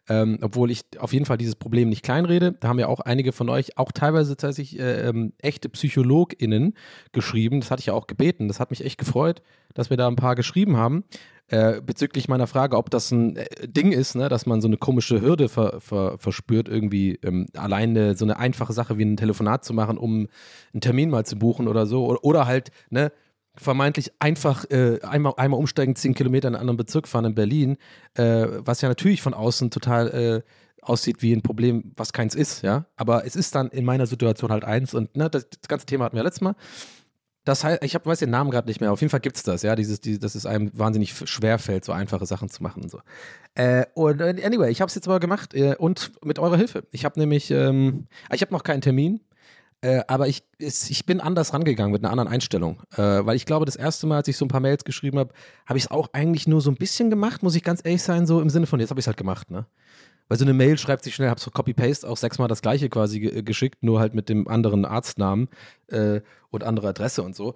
Ähm, obwohl ich auf jeden Fall dieses Problem nicht kleinrede. Da haben ja auch einige von euch, auch teilweise tatsächlich äh, ähm, echte PsychologInnen geschrieben. Das hatte ich ja auch gebeten. Das hat mich echt gefreut, dass wir da ein paar geschrieben haben. Äh, bezüglich meiner Frage, ob das ein äh, Ding ist, ne, dass man so eine komische Hürde ver, ver, verspürt, irgendwie ähm, alleine so eine einfache Sache wie ein Telefonat zu machen, um einen Termin mal zu buchen oder so. Oder, oder halt, ne, vermeintlich einfach äh, einmal, einmal umsteigen, zehn Kilometer in einen anderen Bezirk fahren in Berlin, äh, was ja natürlich von außen total äh, aussieht wie ein Problem, was keins ist, ja. Aber es ist dann in meiner Situation halt eins und ne, das, das ganze Thema hatten wir letztes Mal. Das heißt, ich hab, weiß den Namen gerade nicht mehr. Auf jeden Fall gibt es das, ja, dieses, die, dass es einem wahnsinnig schwer fällt, so einfache Sachen zu machen und so. Äh, und äh, anyway, ich habe es jetzt aber gemacht äh, und mit eurer Hilfe. Ich habe nämlich, ähm, ich habe noch keinen Termin, äh, aber ich, ist, ich bin anders rangegangen mit einer anderen Einstellung. Äh, weil ich glaube, das erste Mal, als ich so ein paar Mails geschrieben habe, habe ich es auch eigentlich nur so ein bisschen gemacht, muss ich ganz ehrlich sein, so im Sinne von, jetzt habe ich es halt gemacht, ne? Weil so eine Mail schreibt sich schnell, habe so Copy-Paste auch sechsmal das gleiche quasi geschickt, nur halt mit dem anderen Arztnamen äh, und andere Adresse und so.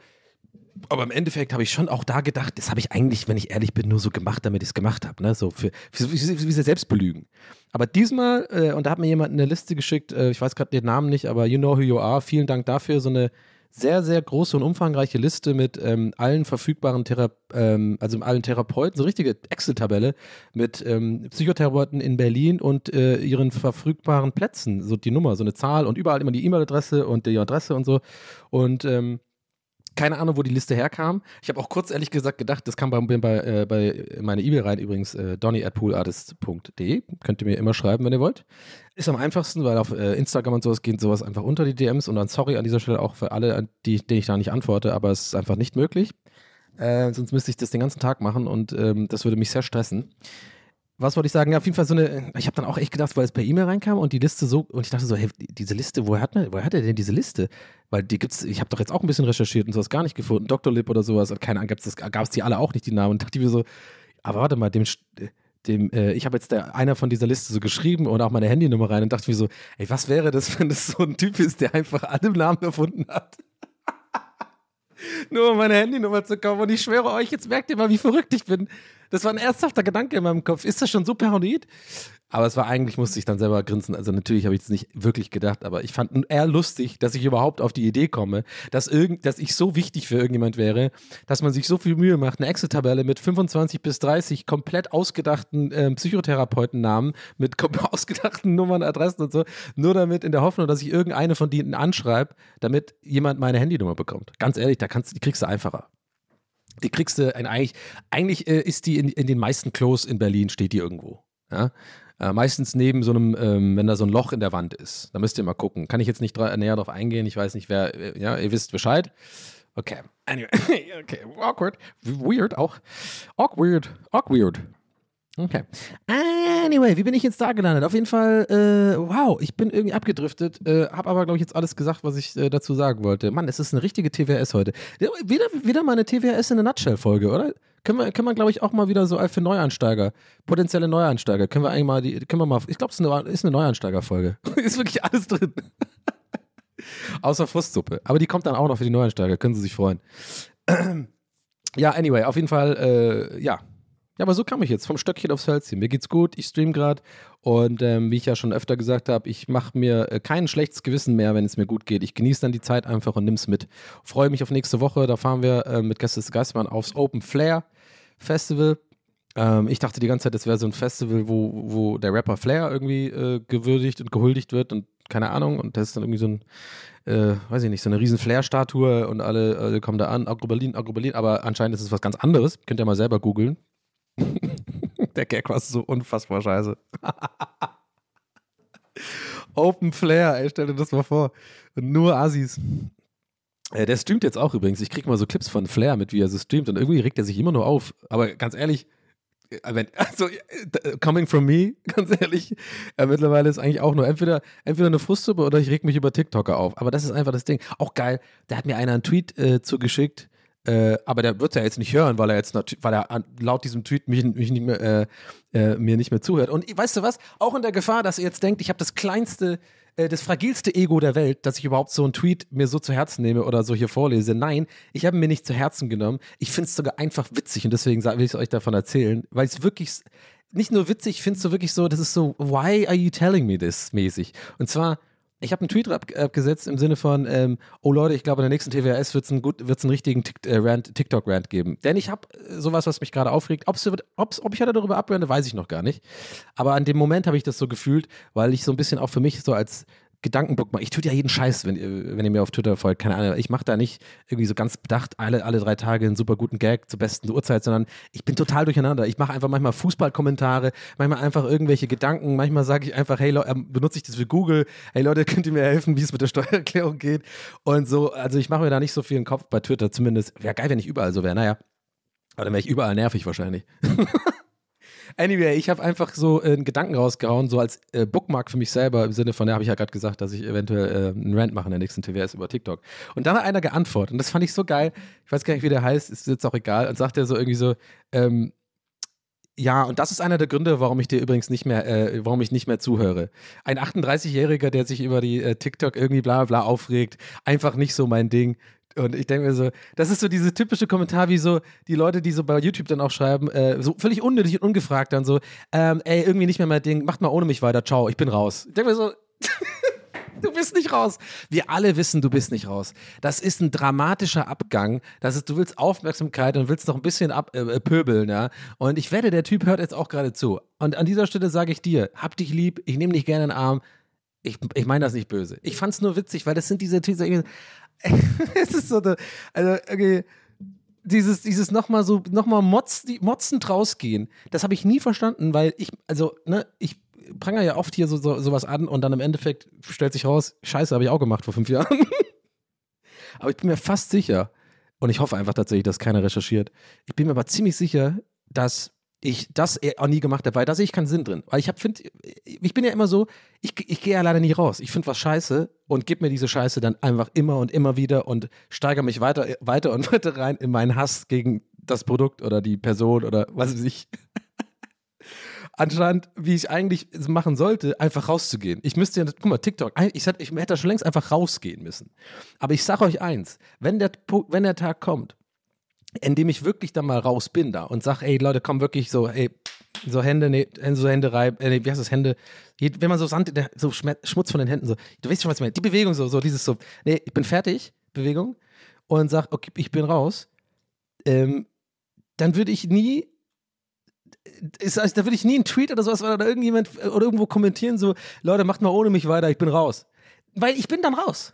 Aber im Endeffekt habe ich schon auch da gedacht, das habe ich eigentlich, wenn ich ehrlich bin, nur so gemacht, damit ich es gemacht habe. Ne? So für, für, sie selbst belügen. Aber diesmal, äh, und da hat mir jemand eine Liste geschickt, äh, ich weiß gerade den Namen nicht, aber you know who you are. Vielen Dank dafür. So eine sehr, sehr große und umfangreiche Liste mit ähm, allen verfügbaren Thera ähm, also allen Therapeuten, so richtige Excel-Tabelle mit ähm, Psychotherapeuten in Berlin und äh, ihren verfügbaren Plätzen, so die Nummer, so eine Zahl und überall immer die E-Mail-Adresse und die Adresse und so. Und ähm, keine Ahnung, wo die Liste herkam. Ich habe auch kurz ehrlich gesagt gedacht, das kam bei, bei, äh, bei meiner E-Mail rein, übrigens äh, donny at poolartist.de. Könnt ihr mir immer schreiben, wenn ihr wollt. Ist am einfachsten, weil auf äh, Instagram und sowas geht sowas einfach unter die DMs und dann sorry an dieser Stelle auch für alle, die, denen ich da nicht antworte, aber es ist einfach nicht möglich. Äh, sonst müsste ich das den ganzen Tag machen und ähm, das würde mich sehr stressen was wollte ich sagen? Ja, auf jeden Fall so eine, ich habe dann auch echt gedacht, weil es per E-Mail reinkam und die Liste so, und ich dachte so, hey, diese Liste, woher hat, woher hat er denn diese Liste? Weil die gibt's, ich habe doch jetzt auch ein bisschen recherchiert und sowas gar nicht gefunden. Dr. Lip oder sowas, keine Ahnung, gab es die alle auch nicht, die Namen. Und dachte ich mir so, aber warte mal, dem, dem, äh, ich habe jetzt der, einer von dieser Liste so geschrieben und auch meine Handynummer rein und dachte mir so, ey, was wäre das, wenn das so ein Typ ist, der einfach alle Namen erfunden hat? Nur um meine Handynummer zu kommen. Und ich schwöre euch, jetzt merkt ihr mal, wie verrückt ich bin. Das war ein ernsthafter Gedanke in meinem Kopf. Ist das schon so paranoid? Aber es war eigentlich, musste ich dann selber grinsen. Also natürlich habe ich es nicht wirklich gedacht, aber ich fand eher lustig, dass ich überhaupt auf die Idee komme, dass, irgend, dass ich so wichtig für irgendjemand wäre, dass man sich so viel Mühe macht, eine Excel-Tabelle mit 25 bis 30 komplett ausgedachten äh, Psychotherapeutennamen, mit ausgedachten Nummern, Adressen und so, nur damit in der Hoffnung, dass ich irgendeine von denen anschreibe, damit jemand meine Handynummer bekommt. Ganz ehrlich, da kannst, die kriegst du einfacher. Die kriegst du eigentlich, eigentlich äh, ist die in, in den meisten Klos in Berlin, steht die irgendwo. Ja? Äh, meistens neben so einem, ähm, wenn da so ein Loch in der Wand ist. Da müsst ihr mal gucken. Kann ich jetzt nicht näher drauf eingehen. Ich weiß nicht, wer, äh, ja, ihr wisst Bescheid. Okay. Anyway, okay. Awkward. Weird auch. Awkward. Awkward. Okay. Anyway, wie bin ich jetzt da gelandet? Auf jeden Fall, äh, wow, ich bin irgendwie abgedriftet, äh, habe aber, glaube ich, jetzt alles gesagt, was ich äh, dazu sagen wollte. Mann, es ist eine richtige TWS heute. Wieder, wieder mal eine TWS in der Nutshell-Folge, oder? Können wir, können wir glaube ich, auch mal wieder so für Neueinsteiger, potenzielle Neueinsteiger, können wir eigentlich mal, die, können wir mal, ich glaube, es ist eine, Neueinsteiger-Folge. ist wirklich alles drin. Außer Frustsuppe. Aber die kommt dann auch noch für die Neueinsteiger, können Sie sich freuen. ja, anyway, auf jeden Fall, äh, ja, ja, aber so kam ich jetzt vom Stöckchen aufs Hölzchen. Mir geht's gut, ich stream gerade und ähm, wie ich ja schon öfter gesagt habe, ich mache mir äh, kein schlechtes Gewissen mehr, wenn es mir gut geht. Ich genieße dann die Zeit einfach und nimm's mit. Freue mich auf nächste Woche. Da fahren wir äh, mit Gäste des Geistmann aufs Open Flair Festival. Ähm, ich dachte die ganze Zeit, das wäre so ein Festival, wo, wo der Rapper Flair irgendwie äh, gewürdigt und gehuldigt wird und keine Ahnung. Und das ist dann irgendwie so ein, äh, weiß ich nicht, so eine riesen Flair-Statue und alle, alle kommen da an, Agro Berlin, Agro Berlin. Aber anscheinend ist es was ganz anderes. Könnt ihr mal selber googeln. Der Gag war so unfassbar scheiße. Open Flair, ey, stell dir das mal vor. Nur Assis. Der streamt jetzt auch übrigens. Ich krieg mal so Clips von Flair mit, wie er so streamt und irgendwie regt er sich immer nur auf. Aber ganz ehrlich, äh, also äh, coming from me, ganz ehrlich, äh, mittlerweile ist eigentlich auch nur entweder, entweder eine Frustsuppe oder ich reg mich über TikToker auf. Aber das ist einfach das Ding. Auch geil, da hat mir einer einen Tweet äh, zugeschickt, äh, aber der wird ja jetzt nicht hören, weil er jetzt weil er an, laut diesem Tweet mich, mich nicht mehr, äh, äh, mir nicht mehr zuhört. Und weißt du was? Auch in der Gefahr, dass ihr jetzt denkt, ich habe das kleinste, äh, das fragilste Ego der Welt, dass ich überhaupt so einen Tweet mir so zu Herzen nehme oder so hier vorlese. Nein, ich habe mir nicht zu Herzen genommen. Ich finde es sogar einfach witzig und deswegen will ich euch davon erzählen, weil es wirklich nicht nur witzig, ich finde es so wirklich so, das ist so, why are you telling me this mäßig? Und zwar, ich habe einen Tweet ab, abgesetzt im Sinne von, ähm, oh Leute, ich glaube, in der nächsten TWS wird es einen, einen richtigen äh, Rant- TikTok-Rant geben. Denn ich habe äh, sowas, was mich gerade aufregt. Ob's, ob's, ob ich heute darüber abrande, weiß ich noch gar nicht. Aber an dem Moment habe ich das so gefühlt, weil ich so ein bisschen auch für mich so als Gedankenbook mache. Ich tue ja jeden Scheiß, wenn, ihr- wenn ihr mir auf Twitter folgt. Keine Ahnung. Ich mache da nicht irgendwie so ganz bedacht alle, alle drei Tage einen super guten Gag zur besten Uhrzeit, sondern ich bin total durcheinander. Ich mache einfach manchmal Fußballkommentare, manchmal einfach irgendwelche Gedanken. Manchmal sage ich einfach, hey Leute, ähm, benutze ich das für Google. Hey Leute, könnt ihr mir helfen, wie es mit der Steuererklärung geht? Und so, also ich mache mir da nicht so viel den Kopf bei Twitter zumindest. Wäre geil, wenn ich überall so wäre. Naja. Aber dann wäre ich überall nervig wahrscheinlich. Anyway, ich habe einfach so äh, einen Gedanken rausgehauen, so als äh, Bookmark für mich selber, im Sinne von, ja, habe ich ja gerade gesagt, dass ich eventuell äh, einen Rant mache in der nächsten TWS über TikTok. Und dann hat einer geantwortet und das fand ich so geil. Ich weiß gar nicht, wie der heißt, ist jetzt auch egal. Und sagt er so irgendwie so, ähm, ja, und das ist einer der Gründe, warum ich dir übrigens nicht mehr, äh, warum ich nicht mehr zuhöre. Ein 38-Jähriger, der sich über die äh, TikTok irgendwie bla bla aufregt, einfach nicht so mein Ding. Und ich denke mir so, das ist so diese typische Kommentar, wie so die Leute, die so bei YouTube dann auch schreiben, äh, so völlig unnötig und ungefragt dann so, ähm, ey, irgendwie nicht mehr mein Ding, macht mal ohne mich weiter, ciao, ich bin raus. Ich denke mir so, Du bist nicht raus. Wir alle wissen, du bist nicht raus. Das ist ein dramatischer Abgang. Das ist, du willst Aufmerksamkeit und willst noch ein bisschen ab, äh, pöbeln, ja. Und ich wette, der Typ hört jetzt auch gerade zu. Und an dieser Stelle sage ich dir, hab dich lieb, ich nehme dich gerne in den Arm. Ich, ich meine das nicht böse. Ich fand es nur witzig, weil das sind diese diese- Es ist so, also, okay, dieses, dieses nochmal so, nochmal motz, motzend rausgehen, das habe ich nie verstanden, weil ich, also, ne, ich pranger ja oft hier so, so, sowas an und dann im Endeffekt stellt sich raus, scheiße, habe ich auch gemacht vor fünf Jahren. aber ich bin mir fast sicher, und ich hoffe einfach tatsächlich, dass keiner recherchiert, ich bin mir aber ziemlich sicher, dass ich das auch nie gemacht habe, weil da sehe ich keinen Sinn drin. Weil ich habe, finde, ich bin ja immer so, ich, ich gehe ja leider nie raus. Ich finde was scheiße und gebe mir diese Scheiße dann einfach immer und immer wieder und steigere mich weiter, weiter und weiter rein in meinen Hass gegen das Produkt oder die Person oder was weiß ich. Anscheinend, wie ich eigentlich machen sollte, einfach rauszugehen. Ich müsste ja, guck mal, TikTok, ich hätte, da schon längst einfach rausgehen müssen. Aber ich sage euch eins, wenn der, wenn der Tag kommt, in dem ich wirklich dann mal raus bin da und sage, ey Leute, komm wirklich so, ey, so Hände, nee, so Hände reiben, äh, nee, wie heißt das, Hände, wenn man so Sand, so Schmutz von den Händen, so, du weißt schon, was ich meine, die Bewegung so, so dieses so, nee, ich bin fertig, Bewegung, und sag, okay, ich bin raus, ähm, dann würde ich nie, ist, also, da würde ich nie einen Tweet oder sowas oder irgendjemand äh, oder irgendwo kommentieren, so, Leute, macht mal ohne mich weiter, ich bin raus. Weil ich bin dann raus.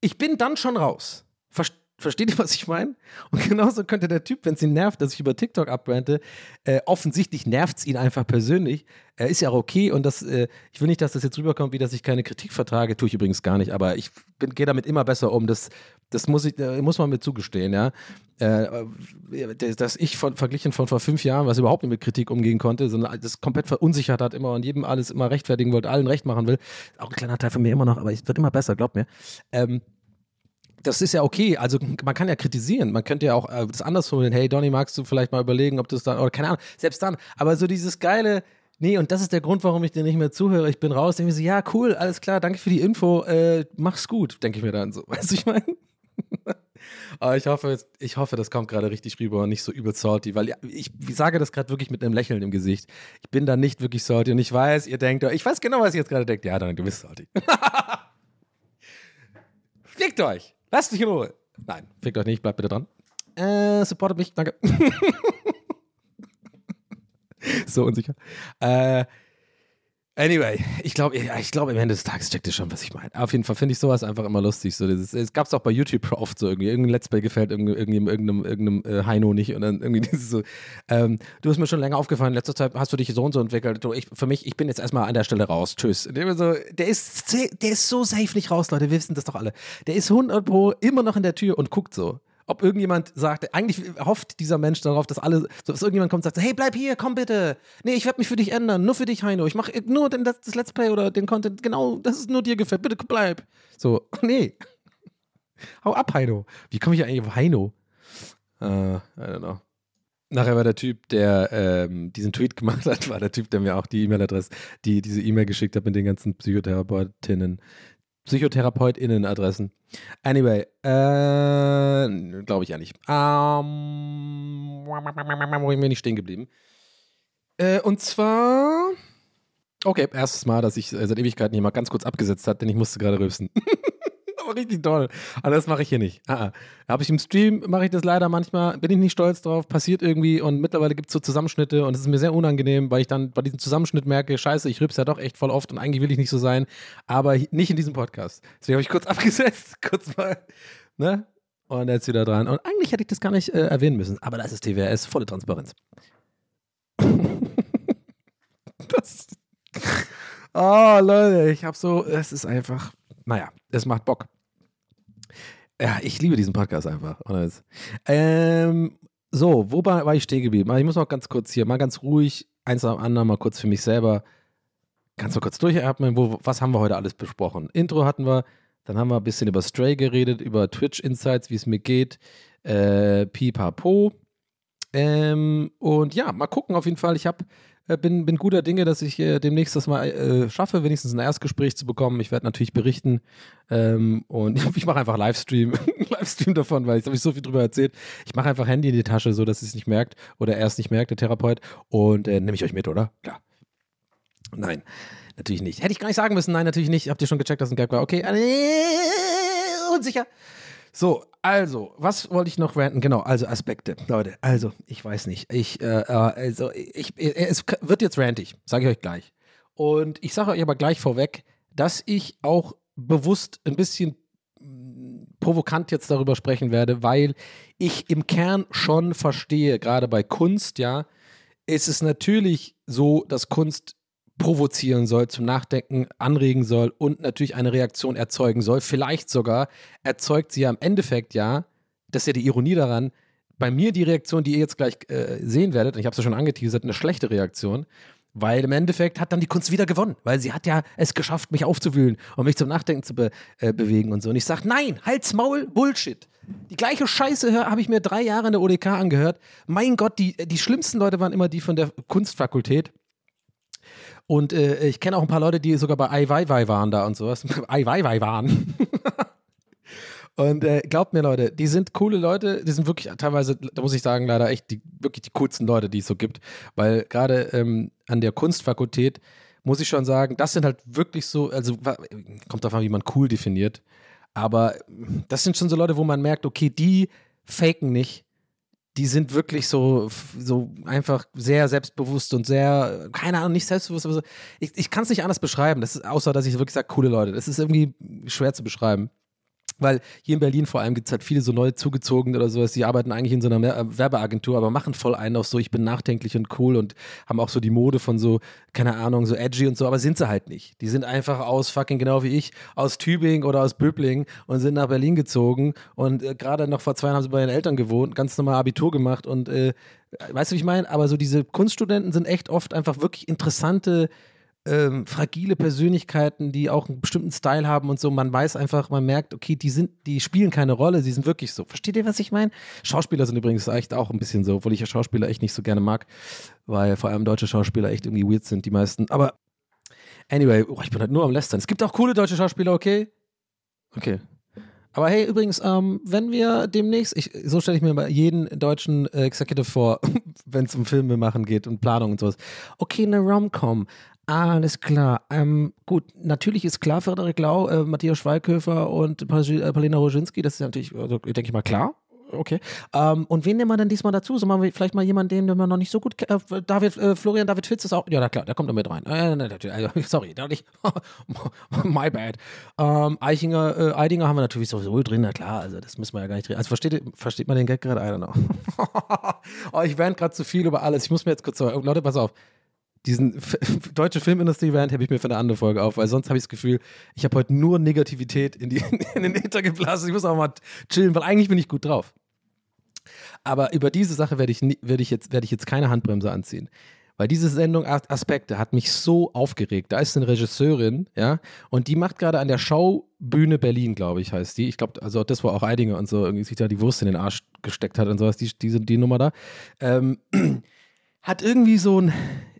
Ich bin dann schon raus. Verst Versteht ihr, was ich meine? Und genauso könnte der Typ, wenn es ihn nervt, dass ich über TikTok abbrannte, äh, offensichtlich nervt es ihn einfach persönlich. Er ist ja auch okay und das, äh, ich will nicht, dass das jetzt rüberkommt, wie dass ich keine Kritik vertrage, tue ich übrigens gar nicht, aber ich gehe damit immer besser um. Das, das muss, ich, äh, muss man mir zugestehen, ja. Äh, äh, dass ich von, verglichen von vor fünf Jahren, was überhaupt nicht mit Kritik umgehen konnte, sondern das komplett verunsichert hat immer und jedem alles immer rechtfertigen wollte, allen recht machen will. Auch ein kleiner Teil von mir immer noch, aber es wird immer besser, glaubt mir. Ähm, das ist ja okay. Also man kann ja kritisieren. Man könnte ja auch äh, das anders formulieren. Hey Donny, magst du vielleicht mal überlegen, ob das dann, oder keine Ahnung, selbst dann. Aber so dieses geile, nee, und das ist der Grund, warum ich dir nicht mehr zuhöre. Ich bin raus. Denke mir so, ja, cool, alles klar, danke für die Info. Äh, mach's gut, denke ich mir dann so. Weißt du, ich meine? Aber ich hoffe, ich hoffe, das kommt gerade richtig rüber und nicht so übel salty, weil ich, ich sage das gerade wirklich mit einem Lächeln im Gesicht. Ich bin da nicht wirklich salty und ich weiß, ihr denkt, ich weiß genau, was ihr jetzt gerade denkt. Ja, dann, du bist salty. Fickt euch! Lasst mich in Ruhe! Nein, fickt euch nicht, bleibt bitte dran. Äh, supportet mich, danke. so unsicher. Äh, Anyway, ich glaube, ich glaube, am Ende des Tages checkt ihr schon, was ich meine. Auf jeden Fall finde ich sowas einfach immer lustig. So, dieses, es gab es auch bei YouTube oft so irgendwie. Irgendein Let's Play gefällt irgendeinem, irgendeinem, irgendeinem äh, Heino nicht. Und dann irgendwie dieses so, ähm, du hast mir schon länger aufgefallen, letzter Zeit hast du dich so und so entwickelt. Du, ich, für mich, ich bin jetzt erstmal an der Stelle raus. Tschüss. Der, so, der, ist, der ist so safe nicht raus, Leute. Wir wissen das doch alle. Der ist 100 Pro immer noch in der Tür und guckt so ob irgendjemand sagt, eigentlich hofft dieser Mensch darauf, dass alle, dass irgendjemand kommt und sagt, hey, bleib hier, komm bitte. Nee, ich werde mich für dich ändern, nur für dich, Heino. Ich mache nur den, das Let's Play oder den Content, genau, das ist nur dir gefällt, bitte bleib. So, nee. Hau ab, Heino. Wie komme ich eigentlich auf Heino? Uh, I don't know. Nachher war der Typ, der ähm, diesen Tweet gemacht hat, war der Typ, der mir auch die E-Mail-Adresse, die diese E-Mail geschickt hat mit den ganzen Psychotherapeutinnen, PsychotherapeutInnen-Adressen. Anyway, äh, glaube ich ja nicht. Ähm, wo bin ich stehen geblieben? Äh, und zwar, okay, erstes Mal, dass ich seit Ewigkeiten hier mal ganz kurz abgesetzt hat, denn ich musste gerade rülpsen. aber richtig toll. Aber das mache ich hier nicht. Ah, ah. Habe ich im Stream, mache ich das leider manchmal, bin ich nicht stolz drauf, passiert irgendwie und mittlerweile gibt es so Zusammenschnitte und es ist mir sehr unangenehm, weil ich dann bei diesem Zusammenschnitt merke, scheiße, ich rübs ja doch echt voll oft und eigentlich will ich nicht so sein, aber nicht in diesem Podcast. Deswegen habe ich kurz abgesetzt, kurz mal, ne? Und jetzt wieder dran. Und eigentlich hätte ich das gar nicht äh, erwähnen müssen, aber das ist TWRS, volle Transparenz. das. Oh, Leute, ich habe so, es ist einfach, naja, es macht Bock. Ja, ich liebe diesen Podcast einfach. Ähm, so, wo war, ich stehen geblieben? Ich muss noch ganz kurz hier, mal ganz ruhig, eins dem anderen, mal kurz für mich selber, ganz mal kurz durchatmen. Wo, was haben wir heute alles besprochen? Intro hatten wir, dann haben wir ein bisschen über Stray geredet, über Twitch Insights, wie es mir geht, äh, pipapo. Ähm, und ja, mal gucken auf jeden Fall. Ich habe bin, bin guter Dinge, dass ich äh, demnächst das mal äh, schaffe, wenigstens ein Erstgespräch zu bekommen. Ich werde natürlich berichten ähm, und ich mache einfach Livestream, Livestream davon, weil ich habe ich so viel drüber erzählt. Ich mache einfach Handy in die Tasche, so dass es nicht merkt oder er es nicht merkt, der Therapeut. Und äh, nehme ich euch mit, oder? Klar. Nein, natürlich nicht. Hätte ich gar nicht sagen müssen. Nein, natürlich nicht. Habt ihr schon gecheckt, dass ein Gag war? Okay, äh, unsicher. So, also, was wollte ich noch ranten? Genau, also Aspekte. Leute, also, ich weiß nicht. Ich, äh, äh also, ich, äh, es wird jetzt rantig, sage ich euch gleich. Und ich sage euch aber gleich vorweg, dass ich auch bewusst ein bisschen mm, provokant jetzt darüber sprechen werde, weil ich im Kern schon verstehe, gerade bei Kunst, ja, ist es natürlich so, dass Kunst provozieren soll, zum Nachdenken anregen soll und natürlich eine Reaktion erzeugen soll. Vielleicht sogar erzeugt sie ja im Endeffekt ja, das ist ja die Ironie daran, bei mir die Reaktion, die ihr jetzt gleich äh, sehen werdet, ich habe es ja schon angeteasert, eine schlechte Reaktion, weil im Endeffekt hat dann die Kunst wieder gewonnen, weil sie hat ja es geschafft, mich aufzuwühlen und mich zum Nachdenken zu be äh, bewegen und so. Und ich sage, nein, halt's Maul, Bullshit. Die gleiche Scheiße habe ich mir drei Jahre in der ODK angehört. Mein Gott, die, die schlimmsten Leute waren immer die von der Kunstfakultät. Und äh, ich kenne auch ein paar Leute, die sogar bei Ai waren da und sowas. Ai waren. und äh, glaubt mir, Leute, die sind coole Leute. Die sind wirklich teilweise, da muss ich sagen, leider echt die, wirklich die coolsten Leute, die es so gibt. Weil gerade ähm, an der Kunstfakultät muss ich schon sagen, das sind halt wirklich so, also kommt davon, wie man cool definiert. Aber das sind schon so Leute, wo man merkt, okay, die faken nicht, die sind wirklich so, so einfach sehr selbstbewusst und sehr, keine Ahnung, nicht selbstbewusst, aber so, ich, ich kann es nicht anders beschreiben, das ist, außer dass ich wirklich sage, coole Leute. Das ist irgendwie schwer zu beschreiben. Weil hier in Berlin vor allem gibt es halt viele so neu zugezogene oder sowas, die arbeiten eigentlich in so einer äh, Werbeagentur, aber machen voll einen auf so, ich bin nachdenklich und cool und haben auch so die Mode von so, keine Ahnung, so edgy und so, aber sind sie halt nicht. Die sind einfach aus fucking genau wie ich, aus Tübingen oder aus Böbling und sind nach Berlin gezogen und äh, gerade noch vor zwei Jahren haben sie bei ihren Eltern gewohnt, ganz normal Abitur gemacht und äh, weißt du, wie ich meine? Aber so diese Kunststudenten sind echt oft einfach wirklich interessante ähm, fragile Persönlichkeiten, die auch einen bestimmten Style haben und so. Man weiß einfach, man merkt, okay, die sind, die spielen keine Rolle, sie sind wirklich so. Versteht ihr, was ich meine? Schauspieler sind übrigens echt auch ein bisschen so, obwohl ich ja Schauspieler echt nicht so gerne mag, weil vor allem deutsche Schauspieler echt irgendwie weird sind, die meisten. Aber anyway, oh, ich bin halt nur am Lästern. Es gibt auch coole deutsche Schauspieler, okay? Okay. Aber hey, übrigens, ähm, wenn wir demnächst, ich, so stelle ich mir mal jeden deutschen äh, Executive vor, wenn es um Filme machen geht und Planung und sowas. Okay, eine Rom-Com. Alles klar. Ähm, gut, natürlich ist klar, Frederik Lau, äh, Matthias Schweighöfer und äh, Paulina Roginski, das ist natürlich, also, denke ich mal, klar. Okay. Ähm, und wen nehmen wir denn diesmal dazu? Sollen wir vielleicht mal jemanden, den wir noch nicht so gut kennen? Äh, David, äh, Florian David Fitz ist auch. Ja, na klar, der kommt da mit rein. Äh, ne, natürlich, also, sorry, da nicht. My bad. Ähm, Eichinger, äh, Eidinger haben wir natürlich sowieso drin, na klar, also das müssen wir ja gar nicht drin. Also versteht, versteht man den Gag gerade? I don't know. oh, ich wäre gerade zu viel über alles. Ich muss mir jetzt kurz Leute, pass auf diesen deutsche Filmindustrie-Rant habe ich mir für eine andere Folge auf, weil sonst habe ich das Gefühl, ich habe heute nur Negativität in, die, in den Äther geblasen. Ich muss auch mal chillen, weil eigentlich bin ich gut drauf. Aber über diese Sache werde ich, werd ich, jetzt, werd ich jetzt keine Handbremse anziehen. Weil diese Sendung Aspekte hat mich so aufgeregt. Da ist eine Regisseurin, ja, und die macht gerade an der Schaubühne Berlin, glaube ich, heißt die. Ich glaube, also das war auch Eidinger und so, irgendwie sich da die Wurst in den Arsch gesteckt hat und sowas, die, diese, die Nummer da. Ähm, hat irgendwie so ein,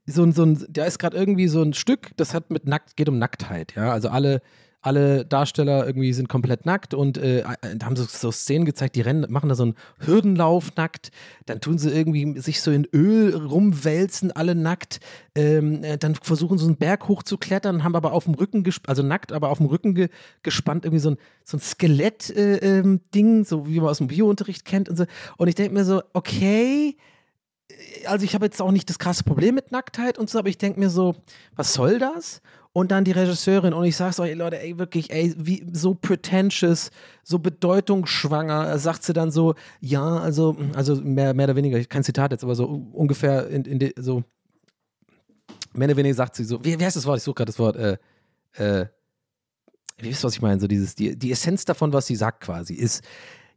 so ein, so ein, da ist gerade irgendwie so ein Stück, das hat mit nackt, geht um Nacktheit, ja. Also alle, alle Darsteller irgendwie sind komplett nackt und äh, da haben so, so Szenen gezeigt, die rennen, machen da so einen Hürdenlauf nackt, dann tun sie irgendwie sich so in Öl rumwälzen, alle nackt, ähm, äh, dann versuchen so einen Berg hochzuklettern, haben aber auf dem Rücken, also nackt, aber auf dem Rücken ge gespannt, irgendwie so ein, so ein Skelett-Ding, äh, ähm, so wie man aus dem Biounterricht kennt und so. Und ich denke mir so, okay, also ich habe jetzt auch nicht das krasse Problem mit Nacktheit und so, aber ich denke mir so, was soll das? Und dann die Regisseurin und ich sag's euch, Leute, ey, wirklich, ey, wie so pretentious, so bedeutungsschwanger, sagt sie dann so, ja, also, also mehr, mehr oder weniger, kein Zitat jetzt, aber so ungefähr in, in de, so, mehr oder weniger sagt sie so, wie, wie heißt das Wort? Ich suche gerade das Wort, äh, äh, wie wisst was ich meine? So dieses, die, die Essenz davon, was sie sagt quasi, ist,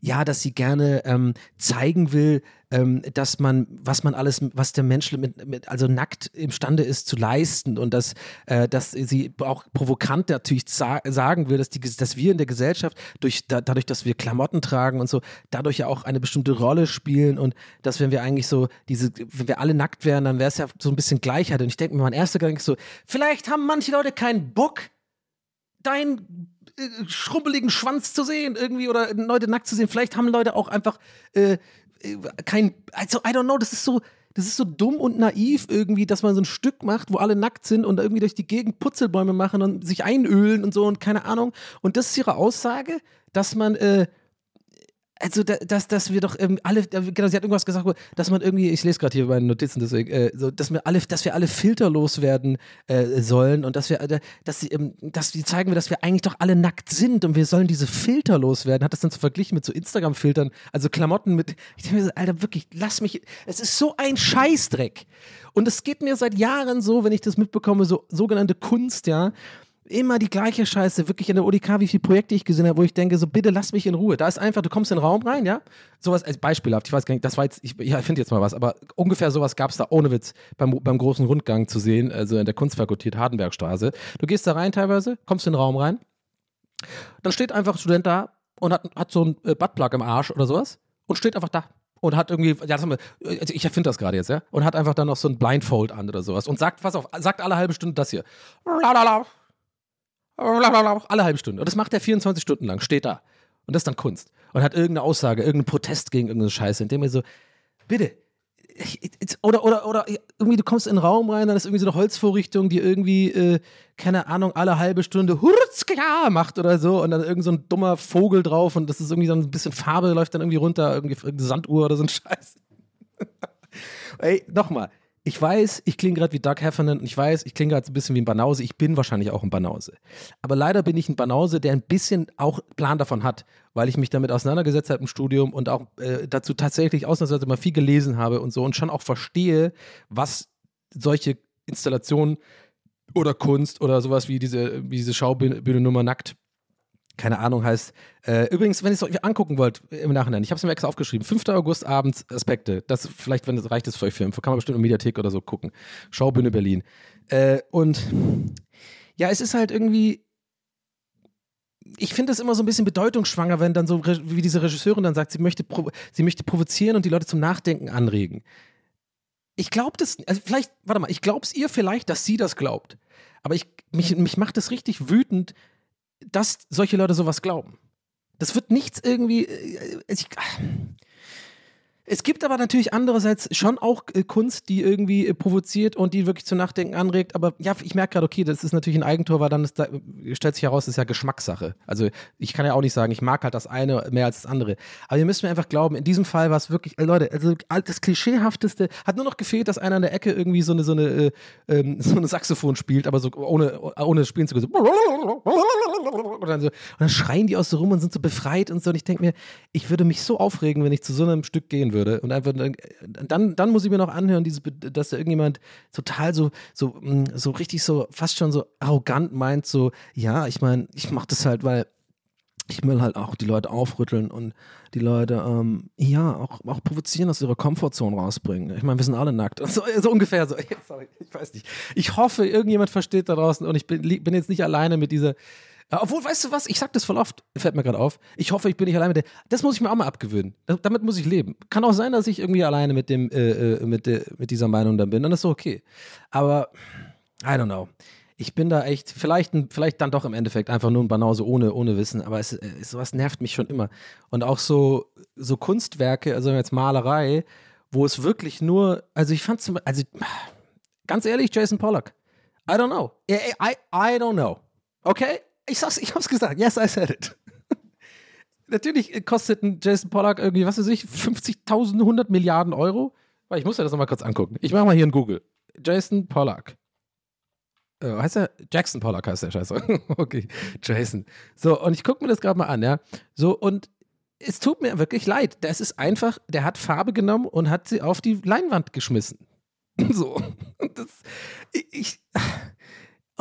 ja, dass sie gerne ähm, zeigen will, ähm, dass man, was man alles, was der Mensch mit, mit, also nackt imstande ist zu leisten und dass, äh, dass sie auch provokant natürlich sa sagen will, dass, die, dass wir in der Gesellschaft durch, da, dadurch, dass wir Klamotten tragen und so, dadurch ja auch eine bestimmte Rolle spielen und dass wenn wir eigentlich so diese, wenn wir alle nackt wären, dann wäre es ja so ein bisschen Gleichheit. Und ich denke mir, mein erster Gedanke ist so, vielleicht haben manche Leute keinen Bock, dein schrumpeligen Schwanz zu sehen irgendwie oder Leute nackt zu sehen. Vielleicht haben Leute auch einfach äh, äh, kein, also I don't know, das ist so, das ist so dumm und naiv irgendwie, dass man so ein Stück macht, wo alle nackt sind und irgendwie durch die Gegend Putzelbäume machen und sich einölen und so und keine Ahnung. Und das ist ihre Aussage, dass man äh, also dass, dass wir doch alle, genau, sie hat irgendwas gesagt, dass man irgendwie, ich lese gerade hier bei den Notizen, deswegen, äh, so, dass wir alle, dass wir alle filterlos werden äh, sollen und dass wir, äh, dass sie, ähm, dass die zeigen dass wir eigentlich doch alle nackt sind und wir sollen diese filterlos werden. Hat das dann so verglichen mit so Instagram-Filtern, also Klamotten mit, ich denke mir so, Alter, wirklich, lass mich, es ist so ein Scheißdreck. Und es geht mir seit Jahren so, wenn ich das mitbekomme, so sogenannte Kunst, ja, immer die gleiche Scheiße, wirklich in der ODK, wie viele Projekte ich gesehen habe, wo ich denke, so bitte lass mich in Ruhe. Da ist einfach, du kommst in den Raum rein, ja, sowas als beispielhaft, ich weiß gar nicht, das war jetzt, ich, ja, ich finde jetzt mal was, aber ungefähr sowas gab es da ohne Witz beim, beim großen Rundgang zu sehen, also in der Kunstfakultät Hardenbergstraße. Du gehst da rein teilweise, kommst in den Raum rein, dann steht einfach ein Student da und hat, hat so ein äh, Buttplug im Arsch oder sowas und steht einfach da und hat irgendwie, ja, wir, also ich erfinde das gerade jetzt, ja, und hat einfach dann noch so ein Blindfold an oder sowas und sagt, pass auf, sagt alle halbe Stunde das hier. Lalalala alle halbe Stunde. Und das macht er 24 Stunden lang, steht da. Und das ist dann Kunst. Und hat irgendeine Aussage, irgendeinen Protest gegen irgendeine Scheiße, indem er so, bitte, oder, oder, oder irgendwie du kommst in den Raum rein, dann ist irgendwie so eine Holzvorrichtung, die irgendwie, äh, keine Ahnung, alle halbe Stunde Hurzka macht oder so und dann irgend so ein dummer Vogel drauf und das ist irgendwie so ein bisschen Farbe, läuft dann irgendwie runter, irgendwie irgendeine Sanduhr oder so ein Scheiß. Ey, nochmal, ich weiß, ich klinge gerade wie Doug Heffernan und ich weiß, ich klinge gerade ein bisschen wie ein Banause. Ich bin wahrscheinlich auch ein Banause. Aber leider bin ich ein Banause, der ein bisschen auch Plan davon hat, weil ich mich damit auseinandergesetzt habe im Studium und auch äh, dazu tatsächlich ausnahmsweise mal viel gelesen habe und so und schon auch verstehe, was solche Installationen oder Kunst oder sowas wie diese, wie diese Schaubühne Nummer nackt keine Ahnung heißt. Äh, übrigens, wenn ihr es euch angucken wollt im Nachhinein, ich habe es mir extra aufgeschrieben, 5. August abends Aspekte. Das vielleicht, wenn es reicht, ist für euch Film. Kann man bestimmt in Mediathek oder so gucken. Schaubühne Berlin. Äh, und ja, es ist halt irgendwie. Ich finde es immer so ein bisschen bedeutungsschwanger, wenn dann so, wie diese Regisseurin dann sagt, sie möchte, sie möchte provozieren und die Leute zum Nachdenken anregen. Ich glaube das, also vielleicht, warte mal, ich glaube es ihr vielleicht, dass sie das glaubt. Aber ich, mich, mich macht es richtig wütend, dass solche Leute sowas glauben. Das wird nichts irgendwie. Äh, ich, Es gibt aber natürlich andererseits schon auch äh, Kunst, die irgendwie äh, provoziert und die wirklich zum Nachdenken anregt. Aber ja, ich merke gerade, okay, das ist natürlich ein Eigentor, weil dann ist da, stellt sich heraus, das ist ja Geschmackssache. Also ich kann ja auch nicht sagen, ich mag halt das eine mehr als das andere. Aber ihr müsst mir einfach glauben, in diesem Fall war es wirklich, äh, Leute, also das Klischeehafteste hat nur noch gefehlt, dass einer an der Ecke irgendwie so eine, so eine, äh, ähm, so eine Saxophon spielt, aber so ohne, ohne spielen zu können. So und, dann schreien die aus so rum und sind so befreit und so. Und ich denke mir, ich würde mich so aufregen, wenn ich zu so einem Stück gehen würde. Und einfach dann, dann muss ich mir noch anhören, dieses, dass da irgendjemand total so, so, mm, so richtig so, fast schon so arrogant meint, so, ja, ich meine, ich mache das halt, weil ich will halt auch die Leute aufrütteln und die Leute, ähm, ja, auch, auch provozieren, aus ihrer Komfortzone rausbringen. Ich meine, wir sind alle nackt. So, so ungefähr so. Sorry, ich weiß nicht. Ich hoffe, irgendjemand versteht da draußen und ich bin, bin jetzt nicht alleine mit dieser. Obwohl, weißt du was, ich sag das voll oft, fällt mir gerade auf. Ich hoffe, ich bin nicht alleine mit der. Das muss ich mir auch mal abgewöhnen. damit muss ich leben. Kann auch sein, dass ich irgendwie alleine mit dem, äh, äh mit, de, mit dieser Meinung dann bin. Dann ist so okay. Aber, I don't know ich bin da echt, vielleicht, vielleicht dann doch im Endeffekt einfach nur ein Banause ohne, ohne Wissen, aber es, es, äh, sowas nervt mich schon immer. Und auch so, so Kunstwerke, also jetzt Malerei, wo es wirklich nur, also ich fand zum also ganz ehrlich, Jason Pollock, I don't know. I, I, I don't know. Okay? Ich sag's, ich hab's gesagt. Yes, I said it. Natürlich kostet ein Jason Pollock irgendwie, was weiß ich, 50.000, 100 Milliarden Euro. Ich muss ja das nochmal kurz angucken. Ich mache mal hier in Google. Jason Pollock äh, heißt er? Jackson Pollock heißt der Scheiße. okay, Jason. So, und ich gucke mir das gerade mal an, ja. So, und es tut mir wirklich leid. Das ist einfach, der hat Farbe genommen und hat sie auf die Leinwand geschmissen. so. Das, ich,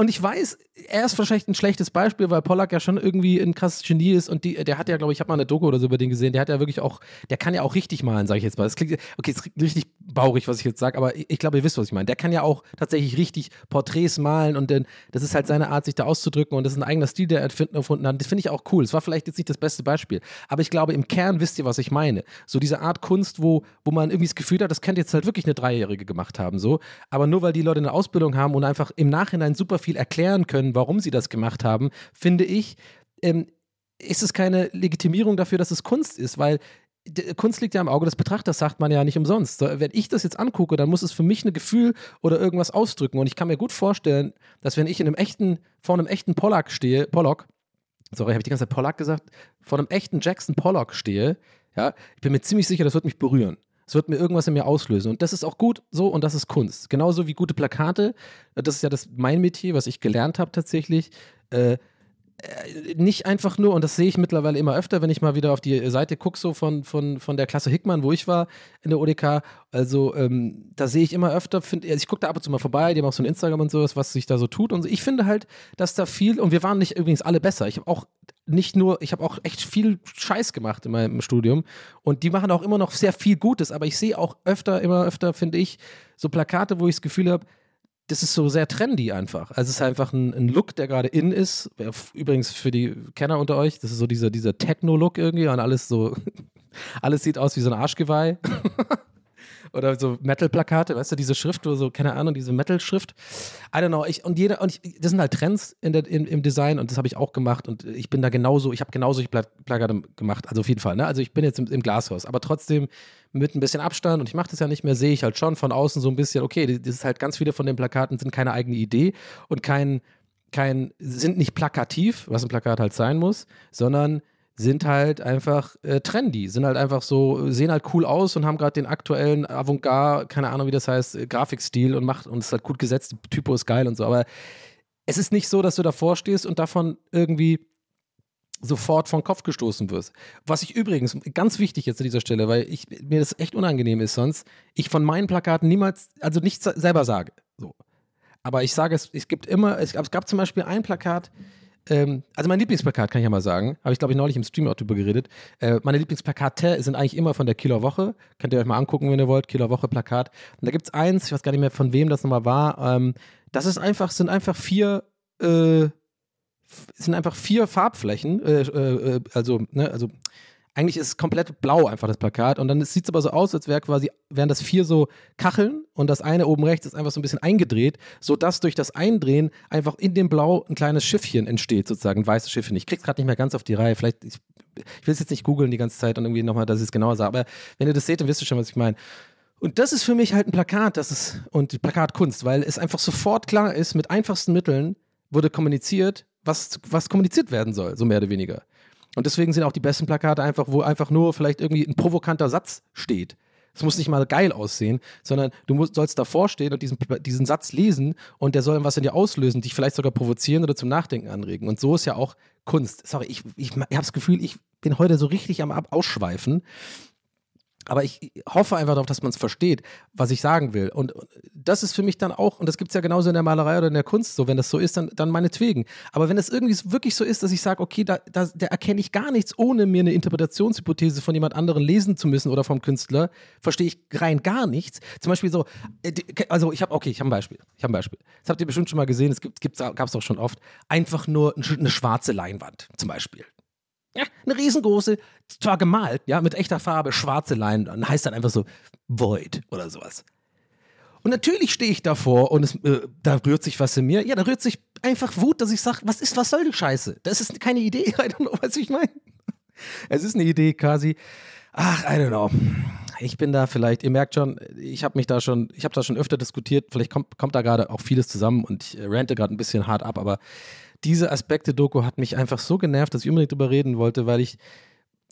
und ich weiß, er ist wahrscheinlich ein schlechtes Beispiel, weil Pollack ja schon irgendwie ein krasses Genie ist und die, der hat ja, glaube ich, ich habe mal eine Doku oder so über den gesehen, der hat ja wirklich auch, der kann ja auch richtig malen, sage ich jetzt mal. Das klingt, okay, es klingt richtig baurig, was ich jetzt sage, aber ich, ich glaube, ihr wisst, was ich meine. Der kann ja auch tatsächlich richtig Porträts malen und denn, das ist halt seine Art, sich da auszudrücken und das ist ein eigener Stil, der er erfunden hat. Das finde ich auch cool. Es war vielleicht jetzt nicht das beste Beispiel, aber ich glaube, im Kern wisst ihr, was ich meine. So diese Art Kunst, wo, wo man irgendwie das Gefühl hat, das könnte jetzt halt wirklich eine Dreijährige gemacht haben, so. Aber nur weil die Leute eine Ausbildung haben und einfach im Nachhinein super viel erklären können, warum sie das gemacht haben, finde ich, ähm, ist es keine Legitimierung dafür, dass es Kunst ist, weil Kunst liegt ja im Auge des Betrachters, sagt man ja nicht umsonst. Wenn ich das jetzt angucke, dann muss es für mich ein Gefühl oder irgendwas ausdrücken. Und ich kann mir gut vorstellen, dass wenn ich in einem echten, vor einem echten Pollock stehe, Pollock, sorry, habe ich die ganze Zeit Pollock gesagt, vor einem echten Jackson Pollock stehe, ja, ich bin mir ziemlich sicher, das wird mich berühren. Es wird mir irgendwas in mir auslösen. Und das ist auch gut so und das ist Kunst. Genauso wie gute Plakate. Das ist ja das mein Metier, was ich gelernt habe tatsächlich. Äh, nicht einfach nur, und das sehe ich mittlerweile immer öfter, wenn ich mal wieder auf die Seite gucke, so von, von, von der Klasse Hickmann, wo ich war in der ODK. Also, ähm, da sehe ich immer öfter, find, also ich gucke da ab und zu mal vorbei, die haben auch so ein Instagram und sowas, was sich da so tut. Und ich finde halt, dass da viel, und wir waren nicht übrigens alle besser. Ich habe auch nicht nur, ich habe auch echt viel Scheiß gemacht in meinem Studium. Und die machen auch immer noch sehr viel Gutes, aber ich sehe auch öfter, immer öfter, finde ich, so Plakate, wo ich das Gefühl habe, das ist so sehr trendy einfach. Also es ist einfach ein, ein Look, der gerade in ist. Übrigens für die Kenner unter euch, das ist so dieser, dieser Techno-Look irgendwie und alles so, alles sieht aus wie so ein Arschgeweih. Oder so Metal-Plakate, weißt du, diese Schrift oder so, keine Ahnung, diese Metal-Schrift. I don't know. Ich, und jeder, und ich, das sind halt Trends in der, in, im Design und das habe ich auch gemacht und ich bin da genauso, ich habe genauso Plakate gemacht, also auf jeden Fall. Ne? Also ich bin jetzt im, im Glashaus, aber trotzdem mit ein bisschen Abstand und ich mache das ja nicht mehr, sehe ich halt schon von außen so ein bisschen, okay, das ist halt ganz viele von den Plakaten sind keine eigene Idee und kein, kein, sind nicht plakativ, was ein Plakat halt sein muss, sondern sind halt einfach äh, trendy, sind halt einfach so, sehen halt cool aus und haben gerade den aktuellen Avantgarde, keine Ahnung, wie das heißt, äh, Grafikstil und macht und ist halt gut gesetzt, Typo ist geil und so, aber es ist nicht so, dass du davor stehst und davon irgendwie sofort vom Kopf gestoßen wirst. Was ich übrigens, ganz wichtig jetzt an dieser Stelle, weil ich, mir das echt unangenehm ist sonst, ich von meinen Plakaten niemals, also nichts selber sage. So. Aber ich sage es, es gibt immer, es, es gab zum Beispiel ein Plakat, ähm, also mein Lieblingsplakat kann ich ja mal sagen, habe ich glaube ich neulich im Stream auch drüber geredet. Äh, meine Lieblingsplakate sind eigentlich immer von der Kieler Woche. Könnt ihr euch mal angucken, wenn ihr wollt, Kieler Woche Plakat. Und da gibt es eins, ich weiß gar nicht mehr von wem das nochmal war. Ähm, das ist einfach, sind einfach vier, äh, sind einfach vier Farbflächen, äh, äh, äh also, ne, also eigentlich ist es komplett blau einfach das Plakat und dann sieht es aber so aus, als wäre quasi, wären das vier so Kacheln und das eine oben rechts ist einfach so ein bisschen eingedreht, sodass durch das Eindrehen einfach in dem Blau ein kleines Schiffchen entsteht, sozusagen ein weißes Schiffchen. Ich krieg's gerade nicht mehr ganz auf die Reihe, vielleicht, ich ich will es jetzt nicht googeln die ganze Zeit und irgendwie nochmal, dass ich es genauer sage, aber wenn ihr das seht, dann wisst ihr schon, was ich meine. Und das ist für mich halt ein Plakat, das ist, und Plakatkunst, weil es einfach sofort klar ist, mit einfachsten Mitteln wurde kommuniziert, was, was kommuniziert werden soll, so mehr oder weniger. Und deswegen sind auch die besten Plakate einfach, wo einfach nur vielleicht irgendwie ein provokanter Satz steht. Es muss nicht mal geil aussehen, sondern du musst, sollst davor stehen und diesen, diesen Satz lesen und der soll was in dir auslösen, dich vielleicht sogar provozieren oder zum Nachdenken anregen. Und so ist ja auch Kunst. Sorry, ich, ich, ich habe das Gefühl, ich bin heute so richtig am Ausschweifen. Aber ich hoffe einfach darauf, dass man es versteht, was ich sagen will. Und das ist für mich dann auch, und das gibt es ja genauso in der Malerei oder in der Kunst so, wenn das so ist, dann, dann meinetwegen. Aber wenn es irgendwie wirklich so ist, dass ich sage, okay, da, da, da erkenne ich gar nichts, ohne mir eine Interpretationshypothese von jemand anderem lesen zu müssen oder vom Künstler, verstehe ich rein gar nichts. Zum Beispiel so, äh, also ich habe, okay, ich habe ein Beispiel. Ich habe ein Beispiel. Das habt ihr bestimmt schon mal gesehen, es gab es auch schon oft. Einfach nur eine schwarze Leinwand, zum Beispiel. Ja, eine riesengroße, zwar gemalt, ja, mit echter Farbe, schwarze Leinwand, heißt dann einfach so Void oder sowas. Und natürlich stehe ich davor und es, äh, da rührt sich was in mir. Ja, da rührt sich einfach Wut, dass ich sage, was ist, was soll die Scheiße? Das ist keine Idee. I don't know, was ich meine. Es ist eine Idee quasi. Ach, I don't know. Ich bin da vielleicht, ihr merkt schon, ich habe mich da schon, ich habe da schon öfter diskutiert. Vielleicht kommt, kommt da gerade auch vieles zusammen und ich rante gerade ein bisschen hart ab, aber diese Aspekte-Doku hat mich einfach so genervt, dass ich unbedingt drüber reden wollte, weil ich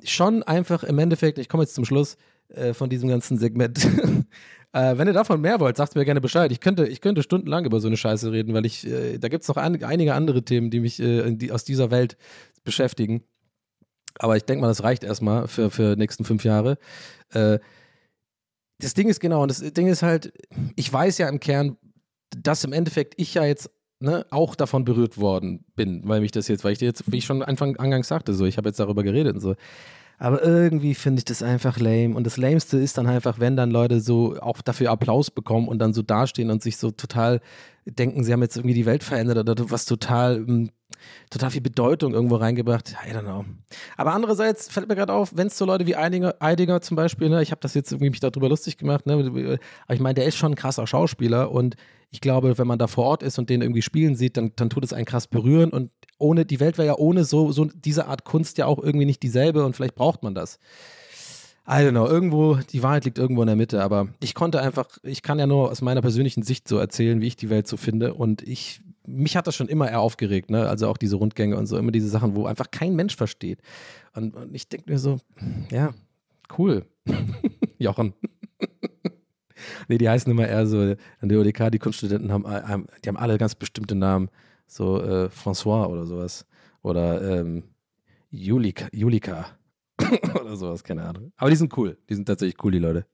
schon einfach im Endeffekt, ich komme jetzt zum Schluss äh, von diesem ganzen Segment. äh, wenn ihr davon mehr wollt, sagt mir gerne Bescheid. Ich könnte, ich könnte stundenlang über so eine Scheiße reden, weil ich, äh, da gibt es noch ein, einige andere Themen, die mich äh, die, aus dieser Welt beschäftigen. Aber ich denke mal, das reicht erstmal für, für die nächsten fünf Jahre. Äh, das Ding ist genau, und das Ding ist halt, ich weiß ja im Kern, dass im Endeffekt ich ja jetzt ne, auch davon berührt worden bin, weil mich das jetzt, weil ich jetzt, wie ich schon Anfang angangs sagte, so, ich habe jetzt darüber geredet und so. Aber irgendwie finde ich das einfach lame. Und das Lameste ist dann einfach, wenn dann Leute so auch dafür Applaus bekommen und dann so dastehen und sich so total denken, sie haben jetzt irgendwie die Welt verändert oder was total, hm, total viel Bedeutung irgendwo reingebracht. I don't know. Aber andererseits fällt mir gerade auf, wenn es so Leute wie Eidinger, Eidinger zum Beispiel, ne, ich habe das jetzt irgendwie mich darüber lustig gemacht, ne, aber ich meine, der ist schon ein krasser Schauspieler und ich glaube, wenn man da vor Ort ist und den irgendwie spielen sieht, dann, dann tut es einen krass berühren und ohne, die Welt wäre ja ohne so, so diese Art Kunst ja auch irgendwie nicht dieselbe und vielleicht braucht man das. I don't know, irgendwo, die Wahrheit liegt irgendwo in der Mitte, aber ich konnte einfach, ich kann ja nur aus meiner persönlichen Sicht so erzählen, wie ich die Welt so finde und ich, mich hat das schon immer eher aufgeregt, ne? Also auch diese Rundgänge und so, immer diese Sachen, wo einfach kein Mensch versteht. Und, und ich denke mir so, ja, cool. Jochen. nee, die heißen immer eher so, an der ODK, die Kunststudenten haben, äh, die haben alle ganz bestimmte Namen. So äh, François oder sowas. Oder ähm, Julika, Julika. oder sowas, keine Ahnung. Aber die sind cool. Die sind tatsächlich cool, die Leute.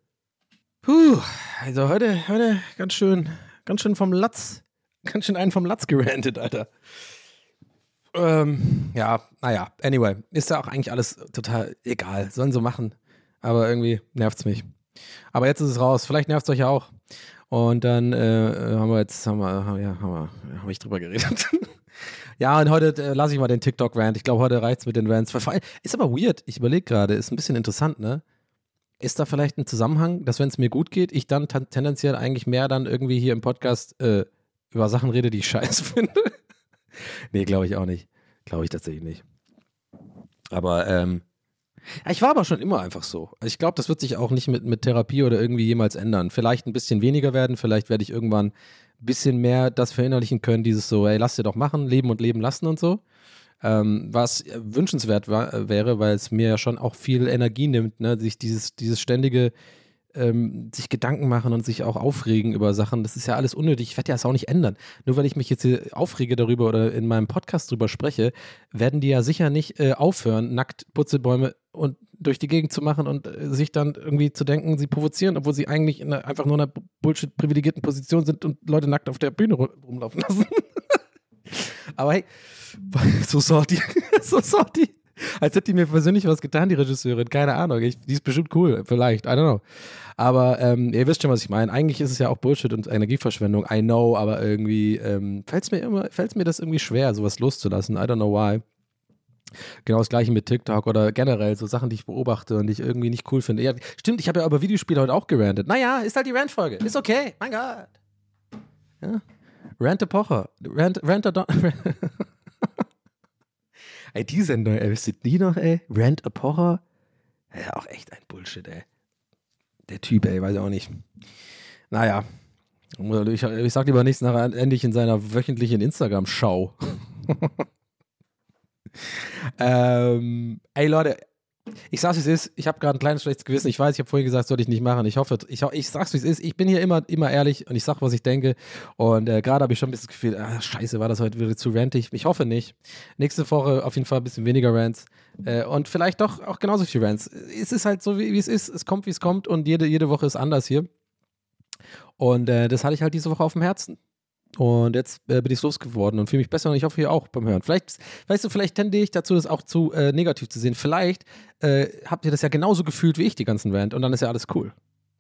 Puh, also heute, heute ganz schön, ganz schön vom Latz, ganz schön einen vom Latz gerantet, Alter. Ähm, ja, naja, anyway, ist da auch eigentlich alles total egal. Sollen so machen. Aber irgendwie nervt es mich. Aber jetzt ist es raus. Vielleicht nervt es euch ja auch. Und dann äh, haben wir jetzt, haben wir, ja, haben wir, habe ich drüber geredet. ja, und heute äh, lasse ich mal den TikTok-Rant. Ich glaube, heute reicht es mit den Rants. Ist aber weird. Ich überlege gerade, ist ein bisschen interessant, ne? Ist da vielleicht ein Zusammenhang, dass wenn es mir gut geht, ich dann tendenziell eigentlich mehr dann irgendwie hier im Podcast äh, über Sachen rede, die ich scheiße finde? nee, glaube ich auch nicht. Glaube ich tatsächlich nicht. Aber ähm, ich war aber schon immer einfach so. Ich glaube, das wird sich auch nicht mit, mit Therapie oder irgendwie jemals ändern. Vielleicht ein bisschen weniger werden, vielleicht werde ich irgendwann bisschen mehr das verinnerlichen können, dieses so, ey, lass dir doch machen, leben und leben lassen und so. Ähm, was wünschenswert war, wäre, weil es mir ja schon auch viel Energie nimmt, ne? sich dieses, dieses ständige ähm, sich Gedanken machen und sich auch aufregen über Sachen, das ist ja alles unnötig. Ich werde ja das auch nicht ändern. Nur weil ich mich jetzt hier aufrege darüber oder in meinem Podcast drüber spreche, werden die ja sicher nicht äh, aufhören, nackt Putzelbäume und durch die Gegend zu machen und äh, sich dann irgendwie zu denken, sie provozieren, obwohl sie eigentlich in einer, einfach nur in einer Bullshit-privilegierten Position sind und Leute nackt auf der Bühne rumlaufen lassen. Aber hey, so sorti, so sorti. Als hätte die mir persönlich was getan, die Regisseurin. Keine Ahnung. Ich, die ist bestimmt cool, vielleicht. I don't know. Aber ähm, ihr wisst schon, was ich meine. Eigentlich ist es ja auch Bullshit und Energieverschwendung. I know, aber irgendwie ähm, fällt es mir immer, fällt mir das irgendwie schwer, sowas loszulassen. I don't know why. Genau das gleiche mit TikTok oder generell so Sachen, die ich beobachte und die ich irgendwie nicht cool finde. Ja, stimmt, ich habe ja über Videospiele heute auch gerantet. Naja, ist halt die Rant-Folge. Ist okay. Mein Gott. Ja. Rant Pocher. Rant, Rant Ey, die Sendung, ey, wisst ihr die noch, ey? Rand a Porrer? Ja, auch echt ein Bullshit, ey. Der Typ, ey, weiß ich auch nicht. Naja. Ich, ich sag lieber nichts nachher endlich in seiner wöchentlichen Instagram-Schau. ähm, ey, Leute, ich sag's, wie es ist. Ich habe gerade ein kleines schlechtes Gewissen. Ich weiß, ich habe vorhin gesagt, sollte ich nicht machen. Ich hoffe, ich, ich sag's, wie es ist. Ich bin hier immer, immer ehrlich und ich sag, was ich denke. Und äh, gerade habe ich schon ein bisschen das Gefühl, ah, scheiße, war das heute wieder zu rantig. Ich hoffe nicht. Nächste Woche auf jeden Fall ein bisschen weniger Rants. Äh, und vielleicht doch auch genauso viel Rants. Es ist halt so, wie, wie es ist. Es kommt, wie es kommt. Und jede, jede Woche ist anders hier. Und äh, das hatte ich halt diese Woche auf dem Herzen. Und jetzt äh, bin ich losgeworden und fühle mich besser und ich hoffe, ihr auch beim Hören. Vielleicht, weißt du, vielleicht tendiere ich dazu, das auch zu äh, negativ zu sehen. Vielleicht äh, habt ihr das ja genauso gefühlt wie ich, die ganzen Rant, und dann ist ja alles cool.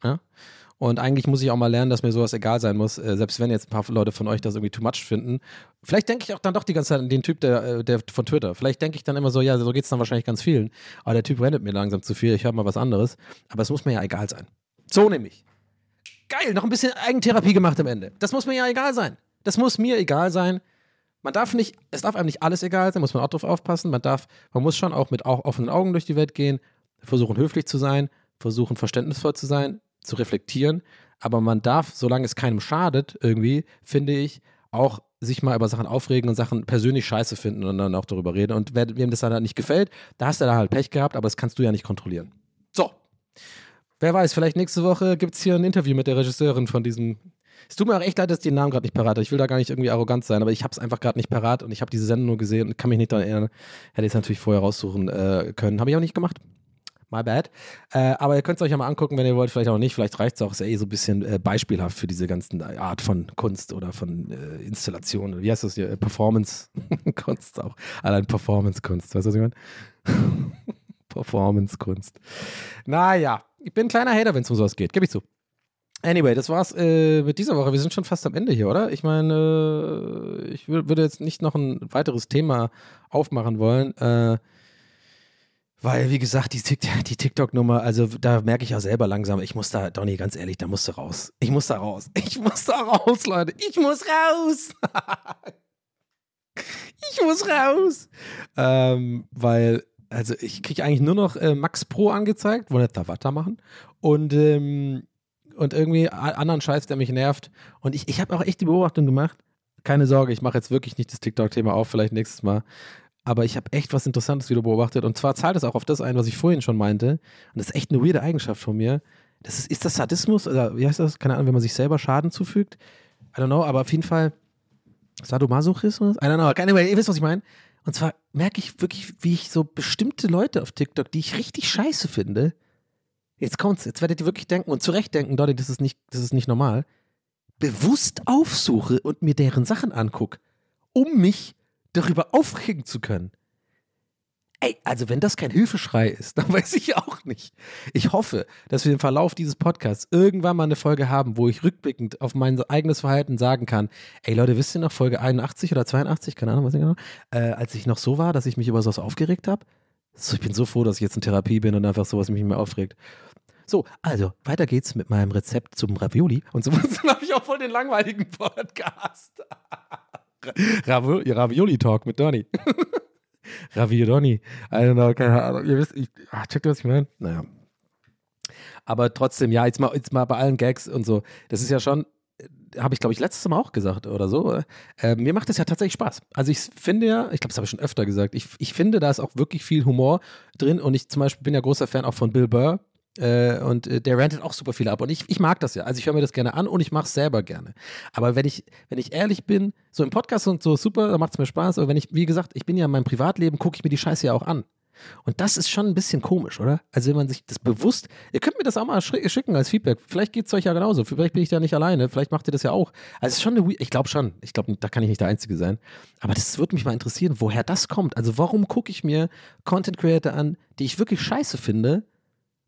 Ja? Und eigentlich muss ich auch mal lernen, dass mir sowas egal sein muss, äh, selbst wenn jetzt ein paar Leute von euch das irgendwie too much finden. Vielleicht denke ich auch dann doch die ganze Zeit an den Typ der, äh, der von Twitter. Vielleicht denke ich dann immer so, ja, so geht es dann wahrscheinlich ganz vielen. Aber der Typ rennt mir langsam zu viel, ich habe mal was anderes. Aber es muss mir ja egal sein. So nämlich. Geil, noch ein bisschen Eigentherapie gemacht am Ende. Das muss mir ja egal sein. Das muss mir egal sein. Man darf nicht, es darf einem nicht alles egal sein, muss man auch drauf aufpassen. Man darf, man muss schon auch mit auch offenen Augen durch die Welt gehen, versuchen höflich zu sein, versuchen verständnisvoll zu sein, zu reflektieren. Aber man darf, solange es keinem schadet, irgendwie, finde ich, auch sich mal über Sachen aufregen und Sachen persönlich scheiße finden und dann auch darüber reden. Und wer, wem das dann halt nicht gefällt, da hast du da halt Pech gehabt, aber das kannst du ja nicht kontrollieren. So. Wer weiß, vielleicht nächste Woche gibt es hier ein Interview mit der Regisseurin von diesem es tut mir auch echt leid, dass ich den Namen gerade nicht parat habe. Ich will da gar nicht irgendwie arrogant sein, aber ich habe es einfach gerade nicht parat und ich habe diese Sendung nur gesehen und kann mich nicht daran erinnern. Hätte ich es natürlich vorher raussuchen äh, können. Habe ich auch nicht gemacht. My bad. Äh, aber ihr könnt es euch ja mal angucken, wenn ihr wollt, vielleicht auch nicht. Vielleicht reicht es auch, ist ja eh so ein bisschen äh, beispielhaft für diese ganzen Art von Kunst oder von äh, Installationen. Wie heißt das hier? Performance-Kunst auch. Allein Performance-Kunst. Weißt du, was ich meine? Performance-Kunst. Naja, ich bin ein kleiner Hater, wenn es um sowas geht. Gib ich zu. Anyway, das war's äh, mit dieser Woche. Wir sind schon fast am Ende hier, oder? Ich meine, äh, ich würde jetzt nicht noch ein weiteres Thema aufmachen wollen, äh, weil, wie gesagt, die, die TikTok-Nummer, also da merke ich ja selber langsam, ich muss da, Donny, ganz ehrlich, da musst du raus. Ich muss da raus. Ich muss da raus, Leute. Ich muss raus. ich muss raus. Ähm, weil, also ich kriege eigentlich nur noch äh, Max Pro angezeigt, wo nicht da weitermachen. Und ähm, und irgendwie anderen Scheiß, der mich nervt. Und ich, ich habe auch echt die Beobachtung gemacht. Keine Sorge, ich mache jetzt wirklich nicht das TikTok-Thema auf, vielleicht nächstes Mal. Aber ich habe echt was Interessantes wieder beobachtet. Und zwar zahlt es auch auf das ein, was ich vorhin schon meinte. Und das ist echt eine weirde Eigenschaft von mir. Das ist, ist das Sadismus? Oder wie heißt das? Keine Ahnung, wenn man sich selber Schaden zufügt. I don't know, aber auf jeden Fall Sadomasochismus? I don't know. Anyway, ihr wisst, was ich meine. Und zwar merke ich wirklich, wie ich so bestimmte Leute auf TikTok, die ich richtig scheiße finde, jetzt kommt's, jetzt werdet ihr wirklich denken und zurecht denken, Dottie, das ist nicht, das ist nicht normal, bewusst aufsuche und mir deren Sachen angucke, um mich darüber aufregen zu können. Ey, also wenn das kein Hilfeschrei ist, dann weiß ich auch nicht. Ich hoffe, dass wir im Verlauf dieses Podcasts irgendwann mal eine Folge haben, wo ich rückblickend auf mein eigenes Verhalten sagen kann, ey Leute, wisst ihr noch Folge 81 oder 82, keine Ahnung, was ich genau, äh, als ich noch so war, dass ich mich über sowas aufgeregt habe? So, ich bin so froh, dass ich jetzt in Therapie bin und einfach sowas mich nicht mehr aufregt. So, also, weiter geht's mit meinem Rezept zum Ravioli. Und so habe ich auch voll den langweiligen Podcast. Ravioli-Talk mit Donny. Ravioli. I don't know, keine Ahnung. Ihr wisst, ich, ach, checkt ihr, was ich meine? Naja. Aber trotzdem, ja, jetzt mal, jetzt mal bei allen Gags und so. Das ist ja schon, habe ich glaube ich letztes Mal auch gesagt oder so. Äh, mir macht das ja tatsächlich Spaß. Also ich finde ja, ich glaube, das habe ich schon öfter gesagt, ich, ich finde, da ist auch wirklich viel Humor drin und ich zum Beispiel bin ja großer Fan auch von Bill Burr, äh, und äh, der rantet auch super viel ab. Und ich, ich mag das ja. Also ich höre mir das gerne an und ich mache es selber gerne. Aber wenn ich, wenn ich ehrlich bin, so im Podcast und so super, da macht es mir Spaß. Aber wenn ich, wie gesagt, ich bin ja in meinem Privatleben, gucke ich mir die Scheiße ja auch an. Und das ist schon ein bisschen komisch, oder? Also wenn man sich das bewusst, ihr könnt mir das auch mal schicken als Feedback. Vielleicht geht es euch ja genauso. Vielleicht bin ich da nicht alleine. Vielleicht macht ihr das ja auch. Also es ist schon eine, ich glaube schon. Ich glaube, da kann ich nicht der Einzige sein. Aber das würde mich mal interessieren, woher das kommt. Also warum gucke ich mir Content Creator an, die ich wirklich scheiße finde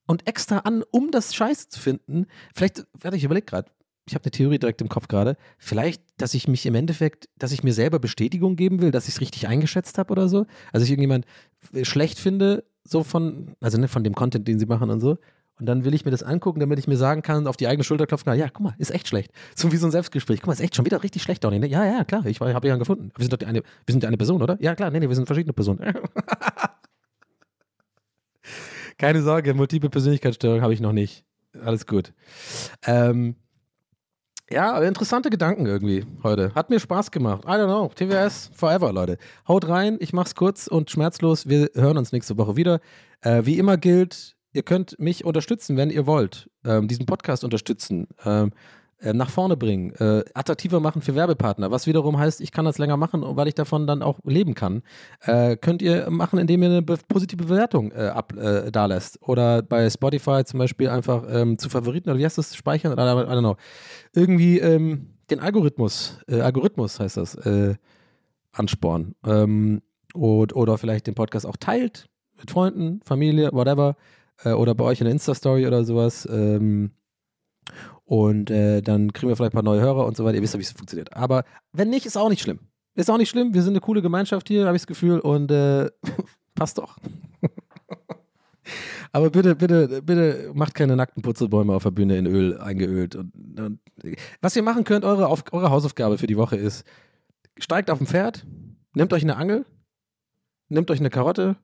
und extra an, um das Scheiße zu finden. Vielleicht, warte, ich überlege gerade, ich habe eine Theorie direkt im Kopf gerade. Vielleicht, dass ich mich im Endeffekt, dass ich mir selber Bestätigung geben will, dass ich es richtig eingeschätzt habe oder so. Also ich irgendjemand schlecht finde, so von, also ne, von dem Content, den sie machen und so. Und dann will ich mir das angucken, damit ich mir sagen kann, auf die eigene Schulter klopfen kann, ja, guck mal, ist echt schlecht. So wie so ein Selbstgespräch. Guck mal, ist echt schon wieder richtig schlecht, Donny. Ne? Ja, ja, klar, ich habe ja gefunden. Wir sind doch die eine, wir sind eine Person, oder? Ja, klar, nee, nee, wir sind verschiedene Personen. Keine Sorge, multiple Persönlichkeitsstörung habe ich noch nicht. Alles gut. Ähm, ja, interessante Gedanken irgendwie heute. Hat mir Spaß gemacht. I don't know. TWS forever, Leute. Haut rein, ich mach's kurz und schmerzlos. Wir hören uns nächste Woche wieder. Äh, wie immer gilt, ihr könnt mich unterstützen, wenn ihr wollt. Ähm, diesen Podcast unterstützen. Ähm, äh, nach vorne bringen, äh, attraktiver machen für Werbepartner, was wiederum heißt, ich kann das länger machen, weil ich davon dann auch leben kann. Äh, könnt ihr machen, indem ihr eine be positive Bewertung äh, ab, äh, da lässt. Oder bei Spotify zum Beispiel einfach ähm, zu Favoriten oder wie heißt das, speichern oder I don't know. Irgendwie ähm, den Algorithmus, äh, Algorithmus heißt das, äh, anspornen. Ähm, und, oder vielleicht den Podcast auch teilt mit Freunden, Familie, whatever. Äh, oder bei euch in der Insta-Story oder sowas. Und äh, dann kriegen wir vielleicht ein paar neue Hörer und so weiter. Ihr wisst ja, wie es funktioniert. Aber wenn nicht, ist auch nicht schlimm. Ist auch nicht schlimm. Wir sind eine coole Gemeinschaft hier, habe ich das Gefühl. Und äh, passt doch. Aber bitte, bitte, bitte macht keine nackten Putzelbäume auf der Bühne in Öl eingeölt. Und, und was ihr machen könnt, eure, auf, eure Hausaufgabe für die Woche ist, steigt auf ein Pferd, nehmt euch eine Angel, nehmt euch eine Karotte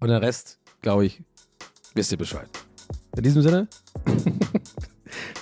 und den Rest, glaube ich, wisst ihr Bescheid. In diesem Sinne,